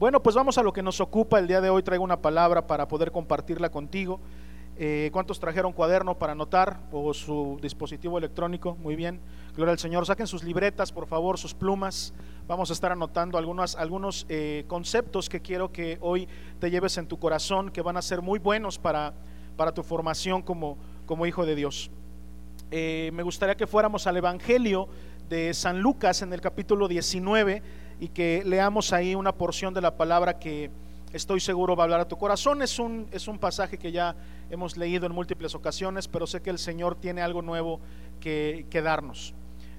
Bueno, pues vamos a lo que nos ocupa el día de hoy. Traigo una palabra para poder compartirla contigo. Eh, ¿Cuántos trajeron cuaderno para anotar o su dispositivo electrónico? Muy bien. Gloria al Señor. Saquen sus libretas, por favor, sus plumas. Vamos a estar anotando algunos, algunos eh, conceptos que quiero que hoy te lleves en tu corazón, que van a ser muy buenos para, para tu formación como, como hijo de Dios. Eh, me gustaría que fuéramos al Evangelio de San Lucas en el capítulo 19 y que leamos ahí una porción de la palabra que estoy seguro va a hablar a tu corazón. Es un, es un pasaje que ya hemos leído en múltiples ocasiones, pero sé que el Señor tiene algo nuevo que, darnos.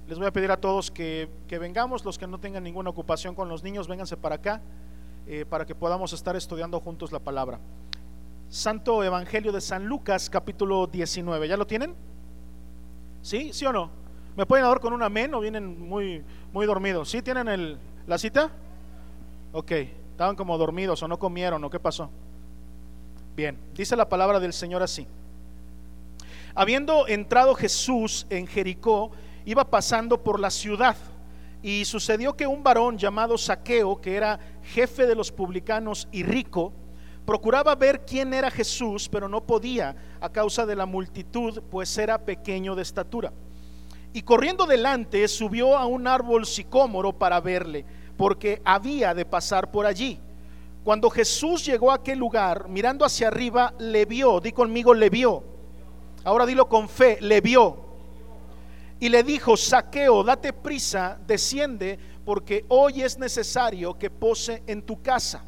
Les voy a pedir a todos que, vengamos, los que no tengan ninguna ocupación con los niños, vénganse para acá, eh, para que podamos estar estudiando juntos la palabra. Santo Evangelio de San Lucas, capítulo 19. ¿Ya lo tienen? ¿Sí? ¿Sí o no? ¿Me pueden dar con un amén o vienen muy, muy dormidos? ¿Sí tienen el, ¿La cita? Ok, estaban como dormidos o no comieron o qué pasó. Bien, dice la palabra del Señor así. Habiendo entrado Jesús en Jericó, iba pasando por la ciudad y sucedió que un varón llamado Saqueo, que era jefe de los publicanos y rico, procuraba ver quién era Jesús, pero no podía a causa de la multitud, pues era pequeño de estatura. Y corriendo delante subió a un árbol sicómoro para verle, porque había de pasar por allí. Cuando Jesús llegó a aquel lugar, mirando hacia arriba, le vio, di conmigo, le vio. Ahora dilo con fe, le vio. Y le dijo, saqueo, date prisa, desciende, porque hoy es necesario que pose en tu casa.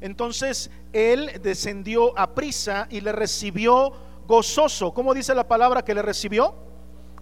Entonces él descendió a prisa y le recibió gozoso. ¿Cómo dice la palabra que le recibió?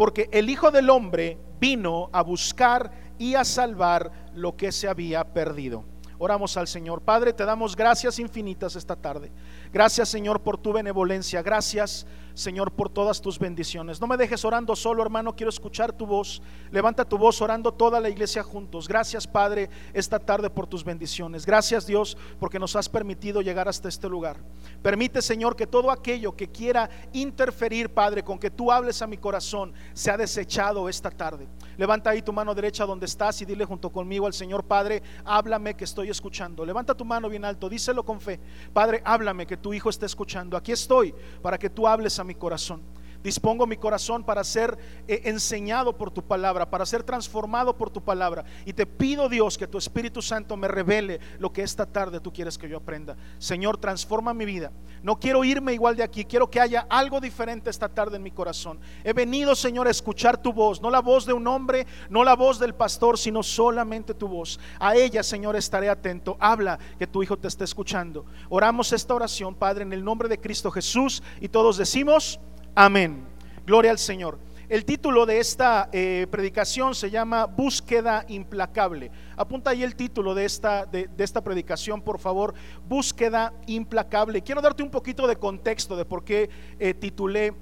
porque el Hijo del Hombre vino a buscar y a salvar lo que se había perdido. Oramos al Señor. Padre, te damos gracias infinitas esta tarde. Gracias, Señor, por tu benevolencia. Gracias, Señor, por todas tus bendiciones. No me dejes orando solo, hermano. Quiero escuchar tu voz. Levanta tu voz orando toda la iglesia juntos. Gracias, Padre, esta tarde por tus bendiciones. Gracias, Dios, porque nos has permitido llegar hasta este lugar. Permite, Señor, que todo aquello que quiera interferir, Padre, con que tú hables a mi corazón, sea desechado esta tarde. Levanta ahí tu mano derecha donde estás y dile junto conmigo al Señor, Padre, háblame que estoy escuchando. Levanta tu mano bien alto, díselo con fe. Padre, háblame que tu hijo esté escuchando. Aquí estoy para que tú hables a mi corazón. Dispongo mi corazón para ser eh, enseñado por tu palabra, para ser transformado por tu palabra. Y te pido, Dios, que tu Espíritu Santo me revele lo que esta tarde tú quieres que yo aprenda. Señor, transforma mi vida. No quiero irme igual de aquí, quiero que haya algo diferente esta tarde en mi corazón. He venido, Señor, a escuchar tu voz, no la voz de un hombre, no la voz del pastor, sino solamente tu voz. A ella, Señor, estaré atento. Habla que tu Hijo te esté escuchando. Oramos esta oración, Padre, en el nombre de Cristo Jesús. Y todos decimos... Amén. Gloria al Señor. El título de esta eh, predicación se llama Búsqueda implacable. Apunta ahí el título de esta, de, esta predicación, por favor. Búsqueda implacable. Quiero darte un poquito de contexto de por qué eh, titulé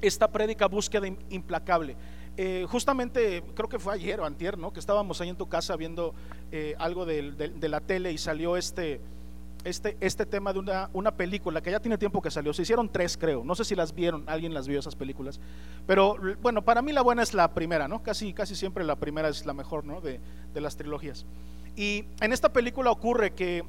esta prédica Búsqueda implacable. Eh, justamente, creo que fue ayer o antier, ¿no? Que estábamos ahí en tu casa viendo algo de la tele y salió este este, este tema de una, una, película que ya tiene tiempo que salió. Se hicieron tres, creo. No sé si las vieron, alguien las vio esas películas. Pero bueno, para mí la buena es la primera, ¿no? Casi, casi siempre la primera es la mejor, ¿no? De, de las trilogías. Y en esta película ocurre que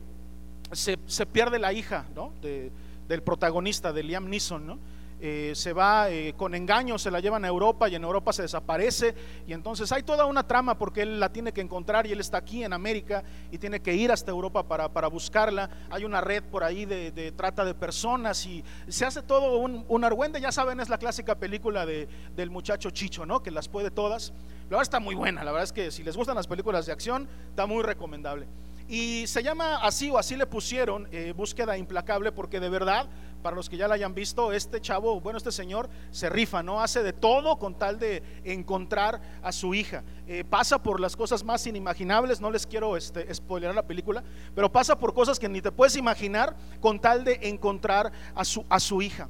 se, se pierde la hija, ¿no? De, del protagonista, de Liam Neeson, ¿no? Eh, se va eh, con engaño, se la llevan a Europa y en Europa se desaparece. Y entonces hay toda una trama porque él la tiene que encontrar y él está aquí en América y tiene que ir hasta Europa para, para buscarla. Hay una red por ahí de, trata de personas y se hace todo un, un argüende. Ya saben, es la clásica película de, del muchacho Chicho, ¿no? Que las puede todas. La verdad está muy buena, la verdad es que si les gustan las películas de acción, está muy recomendable. Y se llama así o así le pusieron eh, búsqueda implacable porque de verdad, para los que ya la hayan visto, este chavo, bueno, este señor se rifa, ¿no? Hace de todo con tal de encontrar a su hija. Eh, pasa por las cosas más inimaginables, no les quiero este, spoilerar la película, pero pasa por cosas que ni te puedes imaginar con tal de encontrar a su, a su hija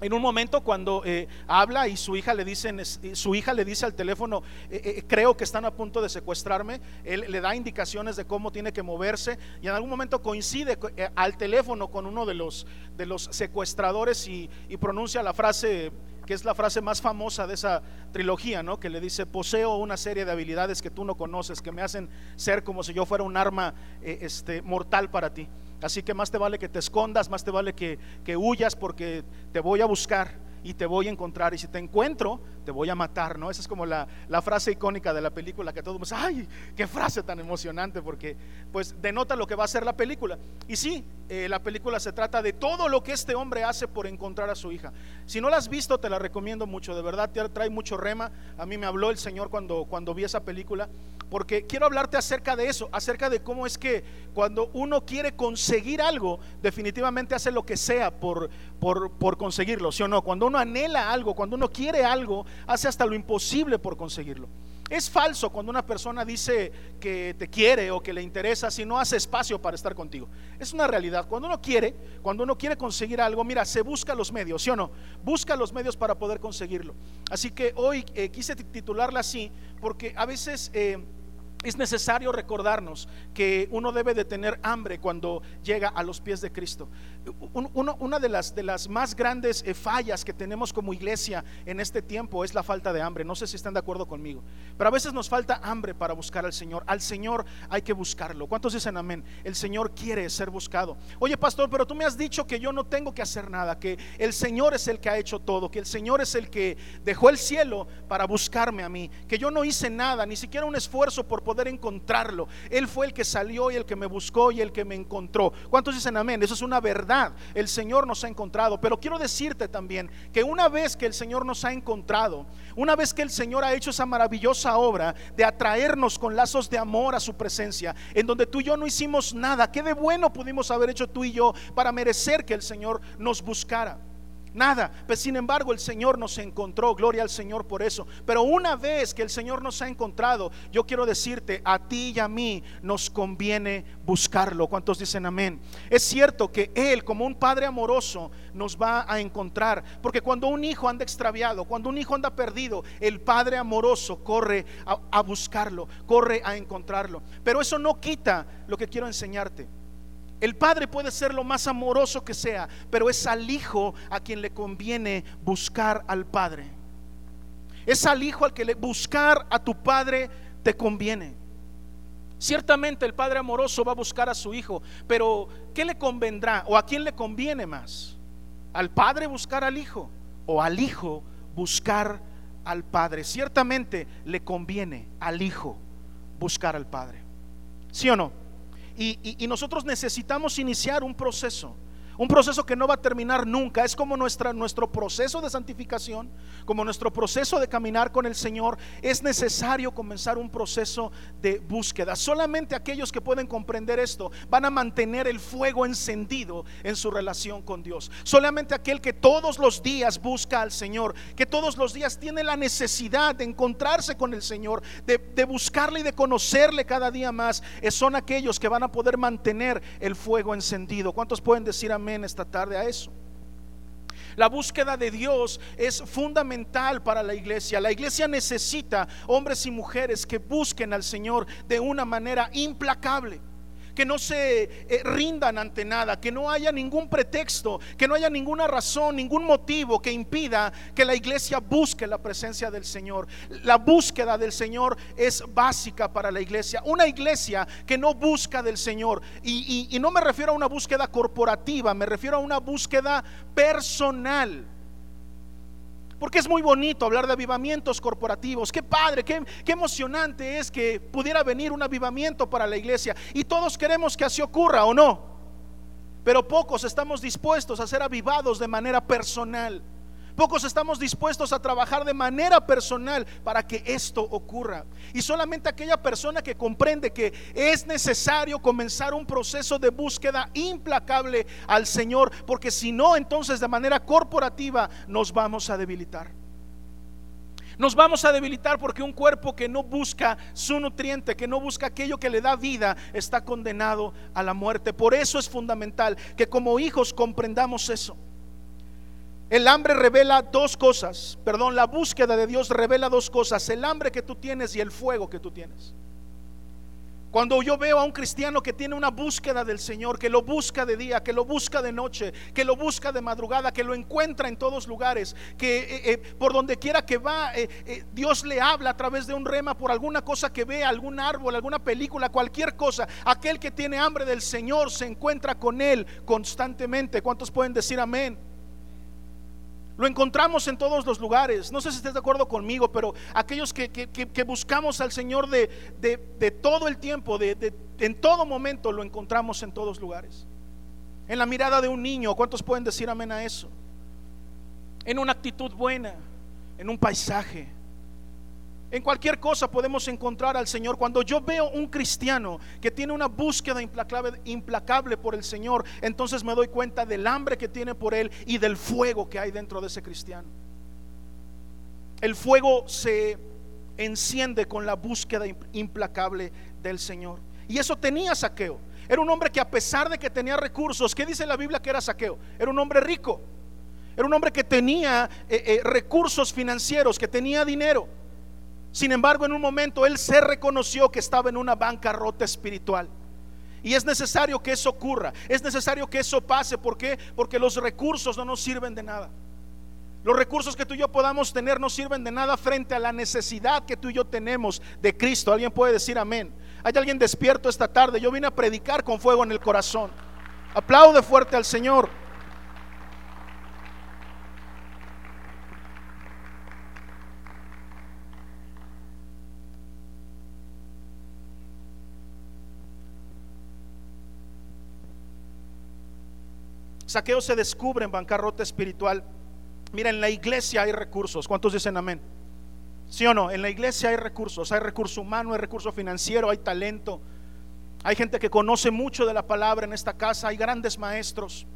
en un momento cuando eh, habla y su hija le dicen, su hija le dice al teléfono, eh, eh, creo que están a punto de secuestrarme, él le da indicaciones de cómo tiene que moverse y en algún momento coincide al teléfono con uno de los, de los secuestradores y, y pronuncia la frase que es la frase más famosa de esa trilogía, ¿no? Que le dice, poseo una serie de habilidades que tú no conoces, que me hacen ser como si yo fuera un arma este, mortal para ti. Así que más te vale que te escondas, más te vale que, que huyas porque te voy a buscar y te voy a encontrar. Y si te encuentro, te voy a matar, ¿no? Esa es como la, frase icónica de la película que todos, ay, qué frase tan emocionante, porque pues denota lo que va a ser la película. Y sí, eh, la película se trata de todo lo que este hombre hace por encontrar a su hija. Si no la has visto, te la recomiendo mucho, de verdad, te trae mucho rema. A mí me habló el Señor cuando, cuando vi esa película, porque quiero hablarte acerca de eso, acerca de cómo es que cuando uno quiere conseguir algo, definitivamente hace lo que sea por, por, por conseguirlo, ¿sí o no? Cuando uno anhela algo, cuando uno quiere algo, hace hasta lo imposible por conseguirlo. Es falso cuando una persona dice que te quiere o que le interesa si no hace espacio para estar contigo. Es una realidad. Cuando uno quiere, cuando uno quiere conseguir algo, mira, se busca los medios, ¿sí o no? Busca los medios para poder conseguirlo. Así que hoy eh, quise titularla así porque a veces... Eh, es necesario recordarnos que uno debe de tener hambre cuando llega a los pies de Cristo. una de las, de las más grandes eh, fallas que tenemos como iglesia en este tiempo es la falta de hambre. No sé si están de acuerdo conmigo, pero a veces nos falta hambre para buscar al Señor. Al Señor hay que buscarlo. ¿Cuántos dicen amén? El Señor quiere ser buscado. Oye, pastor, pero tú me has dicho que yo no tengo que hacer nada, que el Señor es el que ha hecho todo, que el Señor es el que dejó el cielo para buscarme a mí, que yo no hice nada, ni siquiera un esfuerzo por poder encontrarlo. Él fue el que salió y el que me buscó y el que me encontró. ¿Cuántos dicen amén? Eso es una verdad. El Señor nos ha encontrado. Pero quiero decirte también que una vez que el Señor nos ha encontrado, una vez que el Señor ha hecho esa maravillosa obra de atraernos con lazos de amor a su presencia, en donde tú y yo no hicimos nada, ¿qué de bueno pudimos haber hecho tú y yo para merecer que el Señor nos buscara? Nada. Pues sin embargo el Señor nos encontró. Gloria al Señor por eso. Pero una vez que el Señor nos ha encontrado, yo quiero decirte, a ti y a mí nos conviene buscarlo. ¿Cuántos dicen amén? Es cierto que Él, como un Padre amoroso, nos va a encontrar. Porque cuando un hijo anda extraviado, cuando un hijo anda perdido, el Padre amoroso corre a, a buscarlo, corre a encontrarlo. Pero eso no quita lo que quiero enseñarte. El padre puede ser lo más amoroso que sea, pero es al hijo a quien le conviene buscar al padre. Es al hijo al que le buscar a tu padre te conviene. Ciertamente el padre amoroso va a buscar a su hijo, pero ¿qué le convendrá o a quién le conviene más? ¿Al padre buscar al hijo o al hijo buscar al padre? Ciertamente le conviene al hijo buscar al padre. ¿Sí o no? Y, nosotros necesitamos iniciar un proceso un proceso que no va a terminar nunca. Es como nuestra, nuestro proceso de santificación, como nuestro proceso de caminar con el Señor. Es necesario comenzar un proceso de búsqueda. Solamente aquellos que pueden comprender esto van a mantener el fuego encendido en su relación con Dios. Solamente aquel que todos los días busca al Señor, que todos los días tiene la necesidad de encontrarse con el Señor, de, de buscarle y de conocerle cada día más, son aquellos que van a poder mantener el fuego encendido. ¿Cuántos pueden decir amén? Esta tarde a eso. La búsqueda de Dios es fundamental para la iglesia. La iglesia necesita hombres y mujeres que busquen al Señor de una manera implacable que no se eh, rindan ante nada, que no haya ningún pretexto, que no haya ninguna razón, ningún motivo que impida que la iglesia busque la presencia del Señor. La búsqueda del Señor es básica para la iglesia. Una iglesia que no busca del Señor, y, y no me refiero a una búsqueda corporativa, me refiero a una búsqueda personal porque es muy bonito hablar de avivamientos corporativos. Qué padre, qué, emocionante es que pudiera venir un avivamiento para la iglesia. Y todos queremos que así ocurra o no. Pero pocos estamos dispuestos a ser avivados de manera personal. Pocos estamos dispuestos a trabajar de manera personal para que esto ocurra. Y solamente aquella persona que comprende que es necesario comenzar un proceso de búsqueda implacable al Señor, porque si no, entonces de manera corporativa nos vamos a debilitar. Nos vamos a debilitar porque un cuerpo que no busca su nutriente, que no busca aquello que le da vida, está condenado a la muerte. Por eso es fundamental que como hijos comprendamos eso. El hambre revela dos cosas, perdón, la búsqueda de Dios revela dos cosas, el hambre que tú tienes y el fuego que tú tienes. Cuando yo veo a un cristiano que tiene una búsqueda del Señor, que lo busca de día, que lo busca de noche, que lo busca de madrugada, que lo encuentra en todos lugares, que eh, eh, por donde quiera que va, eh, Dios le habla a través de un rema por alguna cosa que ve, algún árbol, alguna película, cualquier cosa. Aquel que tiene hambre del Señor se encuentra con Él constantemente. ¿Cuántos pueden decir amén? Lo encontramos en todos los lugares. No sé si estás de acuerdo conmigo, pero aquellos que, buscamos al Señor de, todo el tiempo, de, en todo momento, lo encontramos en todos lugares. En la mirada de un niño, ¿cuántos pueden decir amén a eso? En una actitud buena, en un paisaje, en cualquier cosa podemos encontrar al Señor. Cuando yo veo un cristiano que tiene una búsqueda implacable, por el Señor, entonces me doy cuenta del hambre que tiene por Él y del fuego que hay dentro de ese cristiano. El fuego se enciende con la búsqueda implacable del Señor. Y eso tenía saqueo. Era un hombre que a pesar de que tenía recursos, ¿qué dice la Biblia que era saqueo? Era un hombre rico. Era un hombre que tenía eh, eh, recursos financieros, que tenía dinero. Sin embargo, en un momento él se reconoció que estaba en una bancarrota espiritual. Y es necesario que eso ocurra, es necesario que eso pase. ¿Por qué? Porque los recursos no nos sirven de nada. Los recursos que tú y yo podamos tener no sirven de nada frente a la necesidad que tú y yo tenemos de Cristo. ¿Alguien puede decir amén? ¿Hay alguien despierto esta tarde? Yo vine a predicar con fuego en el corazón. Aplaude fuerte al Señor. Saqueo se descubre en bancarrota espiritual. Mira, en la iglesia hay recursos. ¿Cuántos dicen amén? ¿Sí o no? En la iglesia hay recursos. Hay recurso humano, hay recurso financiero, hay talento. Hay gente que conoce mucho de la palabra en esta casa. Hay grandes maestros.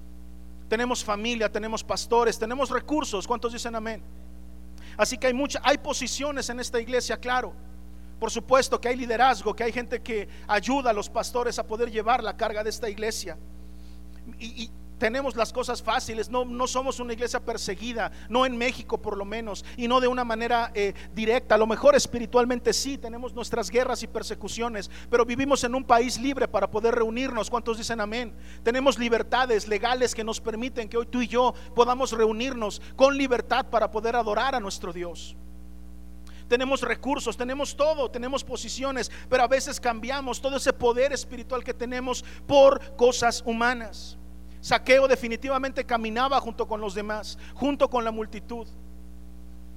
Tenemos familia, tenemos pastores, tenemos recursos. ¿Cuántos dicen amén? Así que hay muchas, hay posiciones en esta iglesia, claro. Por supuesto que hay liderazgo, que hay gente que ayuda a los pastores a poder llevar la carga de esta iglesia. Y, y tenemos las cosas fáciles, no, no somos una iglesia perseguida, no en México por lo menos, y no de una manera eh, directa. A lo mejor espiritualmente sí, tenemos nuestras guerras y persecuciones, pero vivimos en un país libre para poder reunirnos. ¿Cuántos dicen amén? Tenemos libertades legales que nos permiten que hoy tú y yo podamos reunirnos con libertad para poder adorar a nuestro Dios tenemos recursos, tenemos todo, tenemos posiciones, pero a veces cambiamos todo ese poder espiritual que tenemos por cosas humanas. Saqueo definitivamente caminaba junto con los demás, junto con la multitud.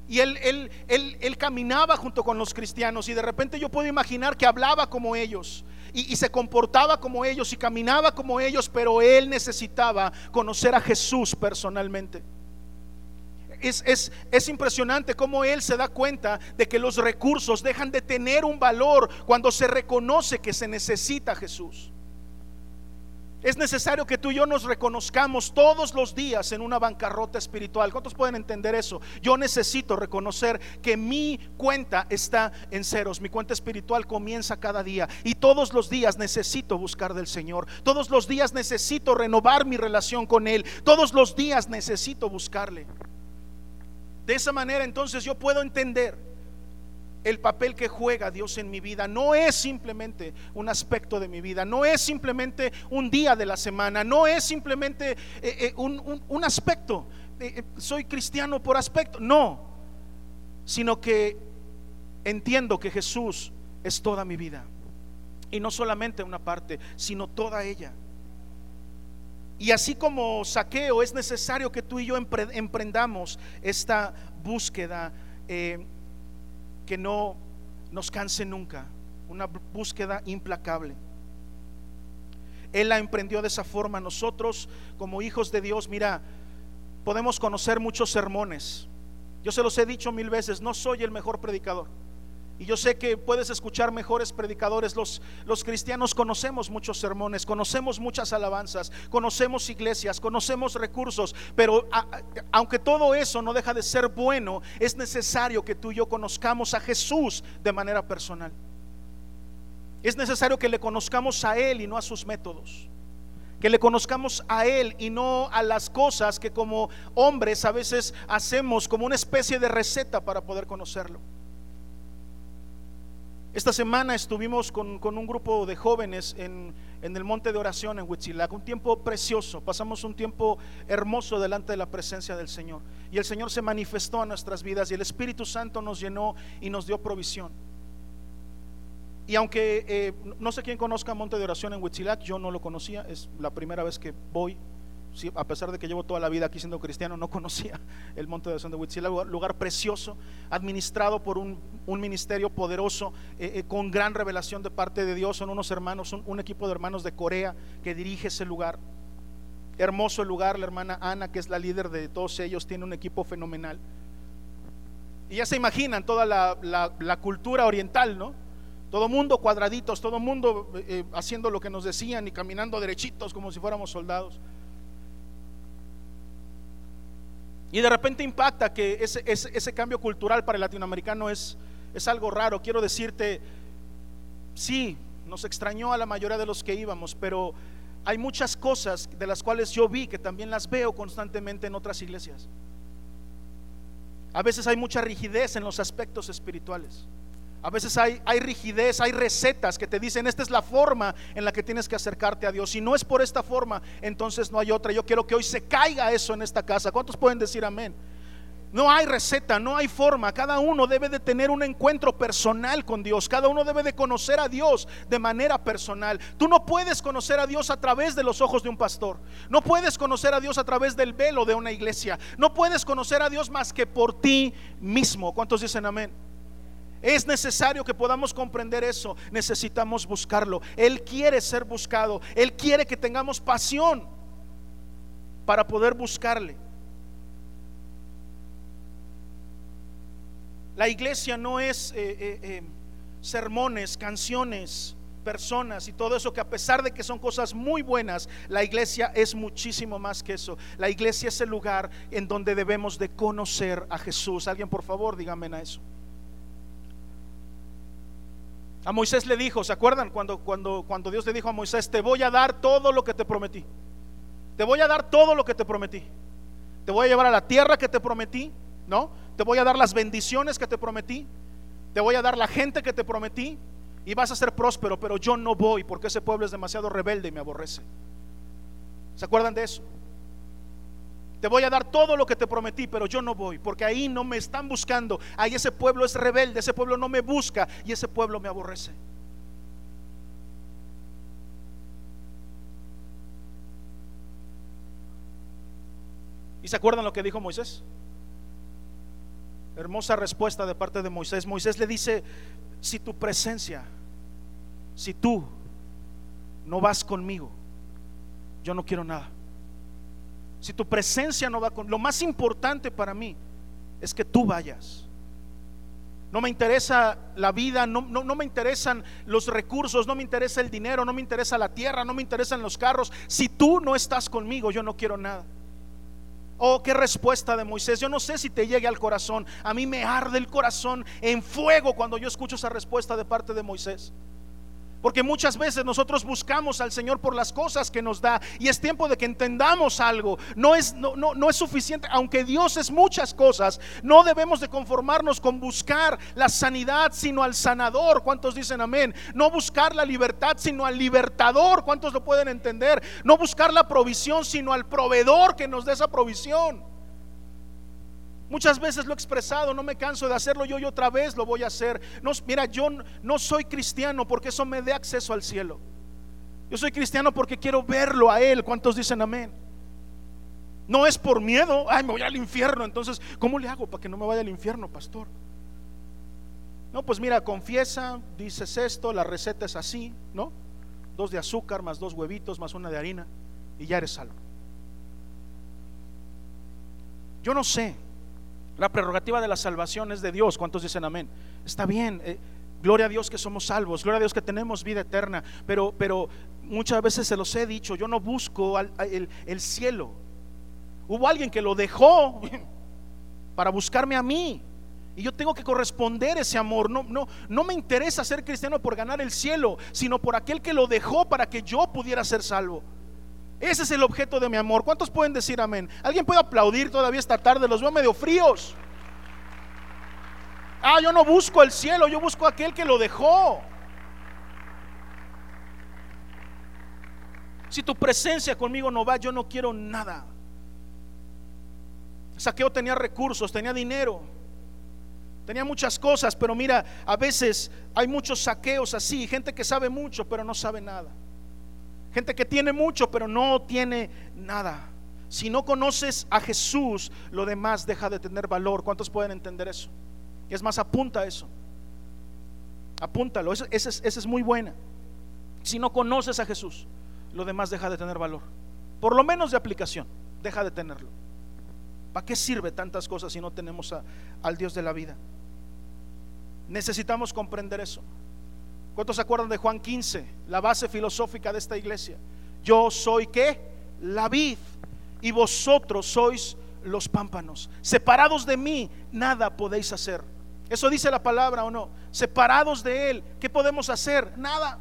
Y él, él, él, caminaba junto con los cristianos y de repente yo puedo imaginar que hablaba como ellos y, y, se comportaba como ellos y caminaba como ellos, pero él necesitaba conocer a Jesús personalmente. Es, es, es, impresionante cómo él se da cuenta de que los recursos dejan de tener un valor cuando se reconoce que se necesita Jesús. Es necesario que tú y yo nos reconozcamos todos los días en una bancarrota espiritual. ¿Cuántos pueden entender eso? Yo necesito reconocer que mi cuenta está en ceros. Mi cuenta espiritual comienza cada día. Y todos los días necesito buscar del Señor. Todos los días necesito renovar mi relación con Él. Todos los días necesito buscarle. De esa manera entonces yo puedo entender el papel que juega Dios en mi vida. No es simplemente un aspecto de mi vida, no es simplemente un día de la semana, no es simplemente eh, eh, un, aspecto. Eh, soy cristiano por aspecto, no, sino que entiendo que Jesús es toda mi vida. Y no solamente una parte, sino toda ella. Y así como saqueo, es necesario que tú y yo emprendamos esta búsqueda que no nos canse nunca, una búsqueda implacable. Él la emprendió de esa forma. Nosotros, como hijos de Dios, mira, podemos conocer muchos sermones. Yo se los he dicho mil veces, no soy el mejor predicador. Y yo sé que puedes escuchar mejores predicadores. Los, los cristianos conocemos muchos sermones, conocemos muchas alabanzas, conocemos iglesias, conocemos recursos, pero aunque todo eso no deja de ser bueno, es necesario que tú y yo conozcamos a Jesús de manera personal. Es necesario que le conozcamos a Él y no a sus métodos. Que le conozcamos a Él y no a las cosas que como hombres a veces hacemos como una especie de receta para poder conocerlo. Esta semana estuvimos con, un grupo de jóvenes en, el monte de oración en Huitzilac, un tiempo precioso, pasamos un tiempo hermoso delante de la presencia del Señor. Y el Señor se manifestó a nuestras vidas y el Espíritu Santo nos llenó y nos dio provisión. Y aunque eh, no sé quién conozca Monte de Oración en Huitzilac, yo no lo conocía, es la primera vez que voy a pesar de que llevo toda la vida aquí siendo cristiano, no conocía el monte de oración de Huitzila, lugar precioso, administrado por un, ministerio poderoso, eh, eh, con gran revelación de parte de Dios. Son unos hermanos, un, equipo de hermanos de Corea que dirige ese lugar. Hermoso el lugar, la hermana Ana, que es la líder de todos ellos, tiene un equipo fenomenal. Y ya se imaginan toda la, cultura oriental, ¿no? Todo mundo cuadraditos, todo mundo eh, haciendo lo que nos decían y caminando derechitos como si fuéramos soldados. Y de repente impacta que ese, ese, cambio cultural para el latinoamericano es, es algo raro. Quiero decirte, sí, nos extrañó a la mayoría de los que íbamos, pero hay muchas cosas de las cuales yo vi que también las veo constantemente en otras iglesias. A veces hay mucha rigidez en los aspectos espirituales. A veces hay, rigidez, hay recetas que te dicen, esta es la forma en la que tienes que acercarte a Dios. Si no es por esta forma, entonces no hay otra. Yo quiero que hoy se caiga eso en esta casa. ¿Cuántos pueden decir amén? No hay receta, no hay forma. Cada uno debe de tener un encuentro personal con Dios. Cada uno debe de conocer a Dios de manera personal. Tú no puedes conocer a Dios a través de los ojos de un pastor. No puedes conocer a Dios a través del velo de una iglesia. No puedes conocer a Dios más que por ti mismo. ¿Cuántos dicen amén? Es necesario que podamos comprender eso. Necesitamos buscarlo. Él quiere ser buscado. Él quiere que tengamos pasión para poder buscarle. La iglesia no es eh, eh, eh, sermones, canciones, personas y todo eso que a pesar de que son cosas muy buenas, la iglesia es muchísimo más que eso. La iglesia es el lugar en donde debemos de conocer a Jesús. Alguien por favor, dígame a eso. A Moisés le dijo, ¿se acuerdan cuando, cuando, cuando Dios le dijo a Moisés, te voy a dar todo lo que te prometí? Te voy a dar todo lo que te prometí. Te voy a llevar a la tierra que te prometí, ¿no? Te voy a dar las bendiciones que te prometí. Te voy a dar la gente que te prometí. Y vas a ser próspero, pero yo no voy porque ese pueblo es demasiado rebelde y me aborrece. ¿Se acuerdan de eso? Te voy a dar todo lo que te prometí, pero yo no voy, porque ahí no me están buscando. Ahí ese pueblo es rebelde, ese pueblo no me busca y ese pueblo me aborrece. ¿Y se acuerdan lo que dijo Moisés? Hermosa respuesta de parte de Moisés. Moisés le dice, si tu presencia, si tú no vas conmigo, yo no quiero nada si tu presencia no va con... Lo más importante para mí es que tú vayas. No me interesa la vida, no, no, me interesan los recursos, no me interesa el dinero, no me interesa la tierra, no me interesan los carros. Si tú no estás conmigo, yo no quiero nada. Oh, qué respuesta de Moisés. Yo no sé si te llegue al corazón. A mí me arde el corazón en fuego cuando yo escucho esa respuesta de parte de Moisés. Porque muchas veces nosotros buscamos al Señor por las cosas que nos da y es tiempo de que entendamos algo. No es, no, no, no es suficiente, aunque Dios es muchas cosas, no debemos de conformarnos con buscar la sanidad, sino al sanador. ¿Cuántos dicen amén? No buscar la libertad, sino al libertador. ¿Cuántos lo pueden entender? No buscar la provisión, sino al proveedor que nos dé esa provisión. Muchas veces lo he expresado, no me canso de hacerlo yo y otra vez lo voy a hacer. No, mira, yo no soy cristiano porque eso me dé acceso al cielo. Yo soy cristiano porque quiero verlo a Él. ¿Cuántos dicen amén? No es por miedo, ay, me voy al infierno. Entonces, ¿cómo le hago para que no me vaya al infierno, pastor? No, pues mira, confiesa, dices esto, la receta es así, ¿no? Dos de azúcar, más dos huevitos, más una de harina, y ya eres salvo. Yo no sé. La prerrogativa de la salvación es de Dios. ¿Cuántos dicen amén? Está bien. Eh, gloria a Dios que somos salvos. Gloria a Dios que tenemos vida eterna. Pero, pero muchas veces se los he dicho. Yo no busco el, el cielo. Hubo alguien que lo dejó para buscarme a mí. Y yo tengo que corresponder ese amor. No, no, no me interesa ser cristiano por ganar el cielo, sino por aquel que lo dejó para que yo pudiera ser salvo. Ese es el objeto de mi amor. ¿Cuántos pueden decir amén? ¿Alguien puede aplaudir todavía esta tarde? Los veo medio fríos. Ah, yo no busco el cielo, yo busco aquel que lo dejó. Si tu presencia conmigo no va, yo no quiero nada. Saqueo tenía recursos, tenía dinero Tenía muchas cosas, pero mira, a veces hay muchos saqueos así, gente que sabe mucho, pero no sabe nada. Gente que tiene mucho, pero no tiene nada. Si no conoces a Jesús, lo demás deja de tener valor. ¿Cuántos pueden entender eso? Es más, apunta eso. Apúntalo, esa es, muy buena. Si no conoces a Jesús, lo demás deja de tener valor. Por lo menos de aplicación, deja de tenerlo. ¿Para qué sirve tantas cosas si no tenemos al Dios de la vida? Necesitamos comprender eso. ¿Cuántos se acuerdan de Juan 15? La base filosófica de esta iglesia. Yo soy qué? La vid. Y vosotros sois los pámpanos. Separados de mí, nada podéis hacer. Eso dice la palabra o no. Separados de Él, ¿qué podemos hacer? Nada.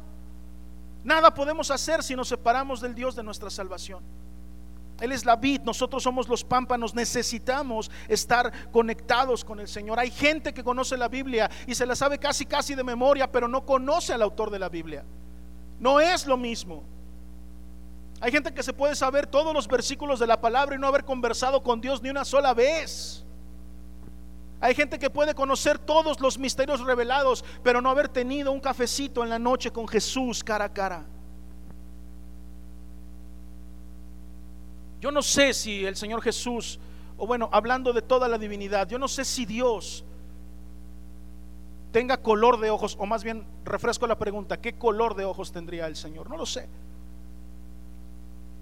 Nada podemos hacer si nos separamos del Dios de nuestra salvación. Él es la vid, nosotros somos los pámpanos, necesitamos estar conectados con el Señor. Hay gente que conoce la Biblia y se la sabe casi casi de memoria, pero no conoce al autor de la Biblia. No es lo mismo. Hay gente que se puede saber todos los versículos de la palabra y no haber conversado con Dios ni una sola vez. Hay gente que puede conocer todos los misterios revelados, pero no haber tenido un cafecito en la noche con Jesús cara a cara. Yo no sé si el Señor Jesús, o bueno, hablando de toda la divinidad, yo no sé si Dios tenga color de ojos, o más bien refresco la pregunta, ¿qué color de ojos tendría el Señor? No lo sé.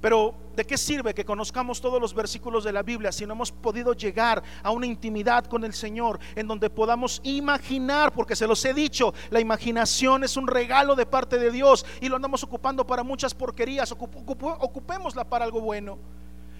Pero ¿de qué sirve que conozcamos todos los versículos de la Biblia si no hemos podido llegar a una intimidad con el Señor en donde podamos imaginar, porque se los he dicho, la imaginación es un regalo de parte de Dios y lo andamos ocupando para muchas porquerías, ocupémosla para algo bueno.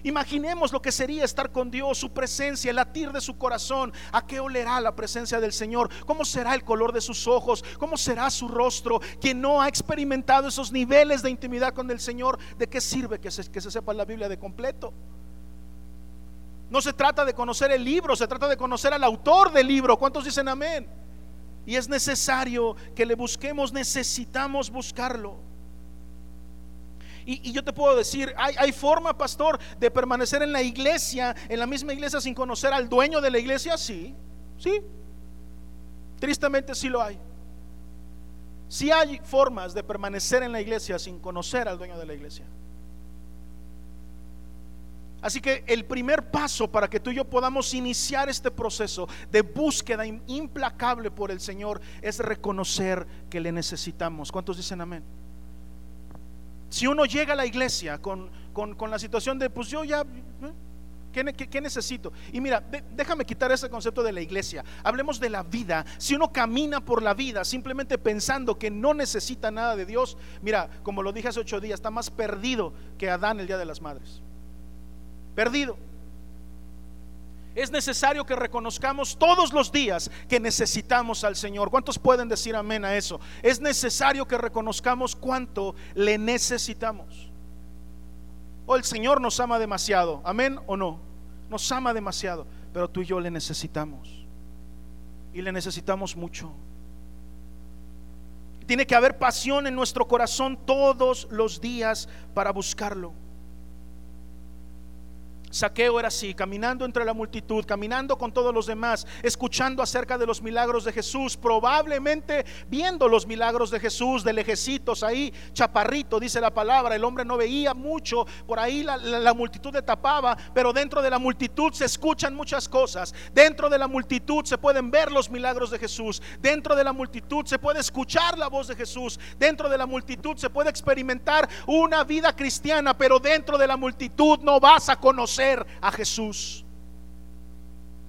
Imaginemos lo que sería estar con Dios, su presencia, el latir de su corazón. ¿A qué olerá la presencia del Señor? ¿Cómo será el color de sus ojos? ¿Cómo será su rostro? Quien no ha experimentado esos niveles de intimidad con el Señor, ¿de qué sirve que se, que se sepa la Biblia de completo? No se trata de conocer el libro, se trata de conocer al autor del libro. ¿Cuántos dicen amén? Y es necesario que le busquemos, necesitamos buscarlo. Y, yo te puedo decir, ¿hay, ¿hay forma, pastor, de permanecer en la iglesia, en la misma iglesia, sin conocer al dueño de la iglesia? Sí, sí. Tristemente sí lo hay. Sí hay formas de permanecer en la iglesia sin conocer al dueño de la iglesia. Así que el primer paso para que tú y yo podamos iniciar este proceso de búsqueda implacable por el Señor es reconocer que le necesitamos. ¿Cuántos dicen amén? Si uno llega a la iglesia con, la situación de, pues yo ya, ¿eh? ¿qué, necesito? Y mira, déjame quitar ese concepto de la iglesia. Hablemos de la vida. Si uno camina por la vida simplemente pensando que no necesita nada de Dios, mira, como lo dije hace ocho días, está más perdido que Adán el día de las madres. Perdido. Es necesario que reconozcamos todos los días que necesitamos al Señor. ¿Cuántos pueden decir amén a eso? Es necesario que reconozcamos cuánto le necesitamos. O oh, el Señor nos ama demasiado, amén o no. Nos ama demasiado, pero tú y yo le necesitamos. Y le necesitamos mucho. Tiene que haber pasión en nuestro corazón todos los días para buscarlo. Saqueo era así, caminando entre la multitud, caminando con todos los demás, escuchando acerca de los milagros de Jesús, probablemente viendo los milagros de Jesús, de lejecitos ahí, chaparrito, dice la palabra, el hombre no veía mucho, por ahí la, multitud le tapaba, pero dentro de la multitud se escuchan muchas cosas, dentro de la multitud se pueden ver los milagros de Jesús, dentro de la multitud se puede escuchar la voz de Jesús, dentro de la multitud se puede experimentar una vida cristiana, pero dentro de la multitud no vas a conocer a Jesús.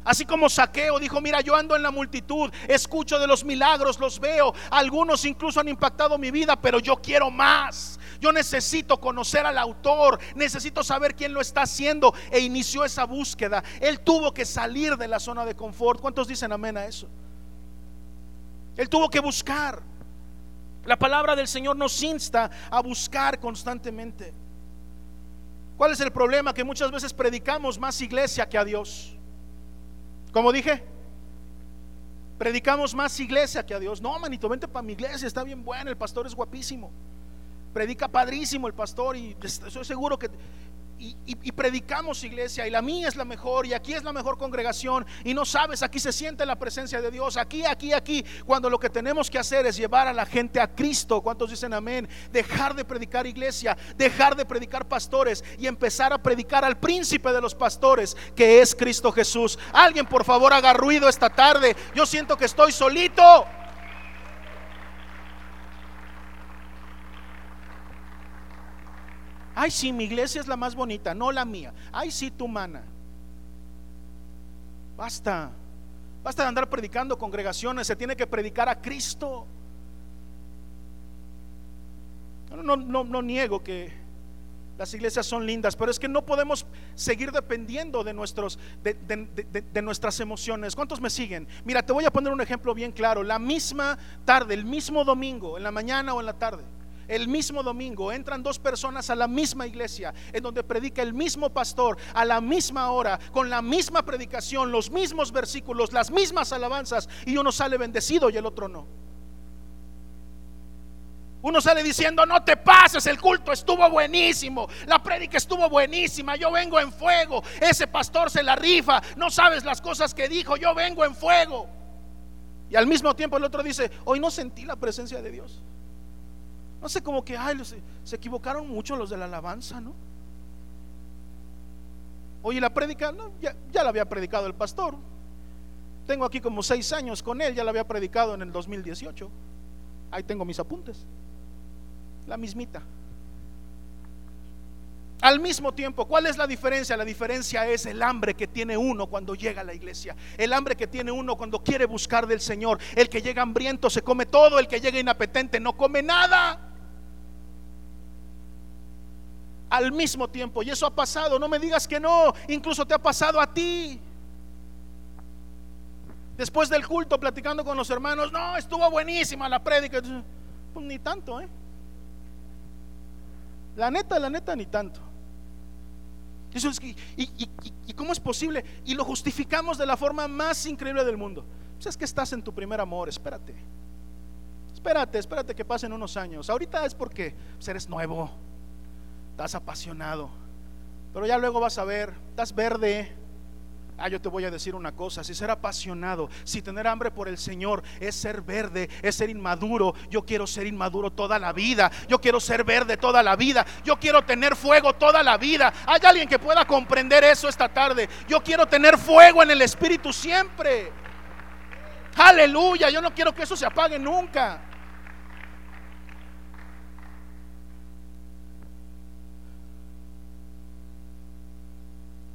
Así como Saqueo dijo, mira, yo ando en la multitud, escucho de los milagros, los veo, algunos incluso han impactado mi vida, pero yo quiero más. Yo necesito conocer al autor, necesito saber quién lo está haciendo e inició esa búsqueda. Él tuvo que salir de la zona de confort. ¿Cuántos dicen amén a eso? Él tuvo que buscar. La palabra del Señor nos insta a buscar constantemente. ¿Cuál es el problema? Que muchas veces predicamos más iglesia que a Dios. Como dije, predicamos más iglesia que a Dios. No, manito, vente para mi iglesia, está bien bueno, el pastor es guapísimo. Predica padrísimo el pastor y estoy seguro que y, predicamos iglesia y la mía es la mejor y aquí es la mejor congregación y no sabes, aquí se siente la presencia de Dios, aquí, aquí, aquí, cuando lo que tenemos que hacer es llevar a la gente a Cristo. ¿Cuántos dicen amén? Dejar de predicar iglesia, dejar de predicar pastores y empezar a predicar al príncipe de los pastores, que es Cristo Jesús. Alguien por favor haga ruido esta tarde. Yo siento que estoy solito. Ay, sí, mi iglesia es la más bonita, no la mía. Ay, sí, tu mana. Basta. Basta de andar predicando congregaciones, se tiene que predicar a Cristo. No, no, no, niego que las iglesias son lindas, pero es que no podemos seguir dependiendo de, nuestros, de, de, nuestras emociones. ¿Cuántos me siguen? Mira, te voy a poner un ejemplo bien claro. La misma tarde, el mismo domingo, en la mañana o en la tarde, el mismo domingo entran dos personas a la misma iglesia, en donde predica el mismo pastor a la misma hora, con la misma predicación, los mismos versículos, las mismas alabanzas, y uno sale bendecido y el otro no. Uno sale diciendo, no te pases, el culto estuvo buenísimo, la prédica estuvo buenísima, yo vengo en fuego, ese pastor se la rifa, no sabes las cosas que dijo, yo vengo en fuego. Y al mismo tiempo el otro dice, hoy no sentí la presencia de Dios. No sé, como que, ay, se, equivocaron mucho los de la alabanza, ¿no? Oye, la prédica, ya, ya la había predicado el pastor. Tengo aquí como seis años con él, ya la había predicado en el 2018. Ahí tengo mis apuntes. La mismita. Al mismo tiempo, ¿cuál es la diferencia? La diferencia es el hambre que tiene uno cuando llega a la iglesia. El hambre que tiene uno cuando quiere buscar del Señor. El que llega hambriento se come todo, el que llega inapetente no come nada al mismo tiempo. Y eso ha pasado, no me digas que no, incluso te ha pasado a ti. Después del culto, platicando con los hermanos, no, estuvo buenísima la prédica. Pues ni tanto, ¿eh? La neta, la neta, ni tanto. Eso es que, y, cómo es posible? Y lo justificamos de la forma más increíble del mundo. Pues es que estás en tu primer amor, espérate. Espérate, espérate que pasen unos años. Ahorita es porque pues eres nuevo estás apasionado, pero ya luego vas a ver, estás verde. Ah, yo te voy a decir una cosa, si ser apasionado, si tener hambre por el Señor es ser verde, es ser inmaduro, yo quiero ser inmaduro toda la vida, yo quiero ser verde toda la vida, yo quiero tener fuego toda la vida. Hay alguien que pueda comprender eso esta tarde. Yo quiero tener fuego en el Espíritu siempre. Aleluya, yo no quiero que eso se apague nunca.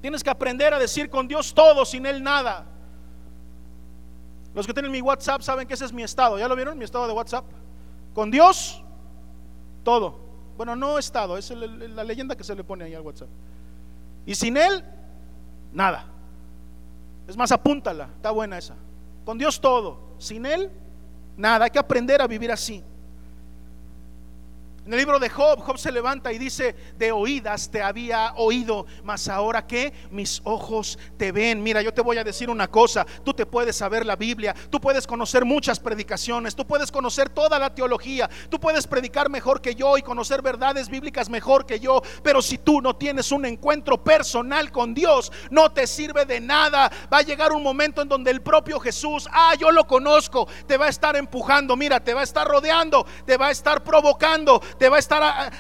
Tienes que aprender a decir con Dios todo, sin Él nada. Los que tienen mi WhatsApp saben que ese es mi estado. ¿Ya lo vieron? Mi estado de WhatsApp. Con Dios, todo. Bueno, no estado, es la leyenda que se le pone ahí al WhatsApp. Y sin Él, nada. Es más, apúntala, está buena esa. Con Dios todo, sin Él, nada. Hay que aprender a vivir así. En el libro de Job, Job se levanta y dice, de oídas te había oído, mas ahora que mis ojos te ven. Mira, yo te voy a decir una cosa, tú te puedes saber la Biblia, tú puedes conocer muchas predicaciones, tú puedes conocer toda la teología, tú puedes predicar mejor que yo y conocer verdades bíblicas mejor que yo, pero si tú no tienes un encuentro personal con Dios, no te sirve de nada. Va a llegar un momento en donde el propio Jesús, ah, yo lo conozco, te va a estar empujando, mira, te va a estar rodeando, te va a estar provocando te va a estar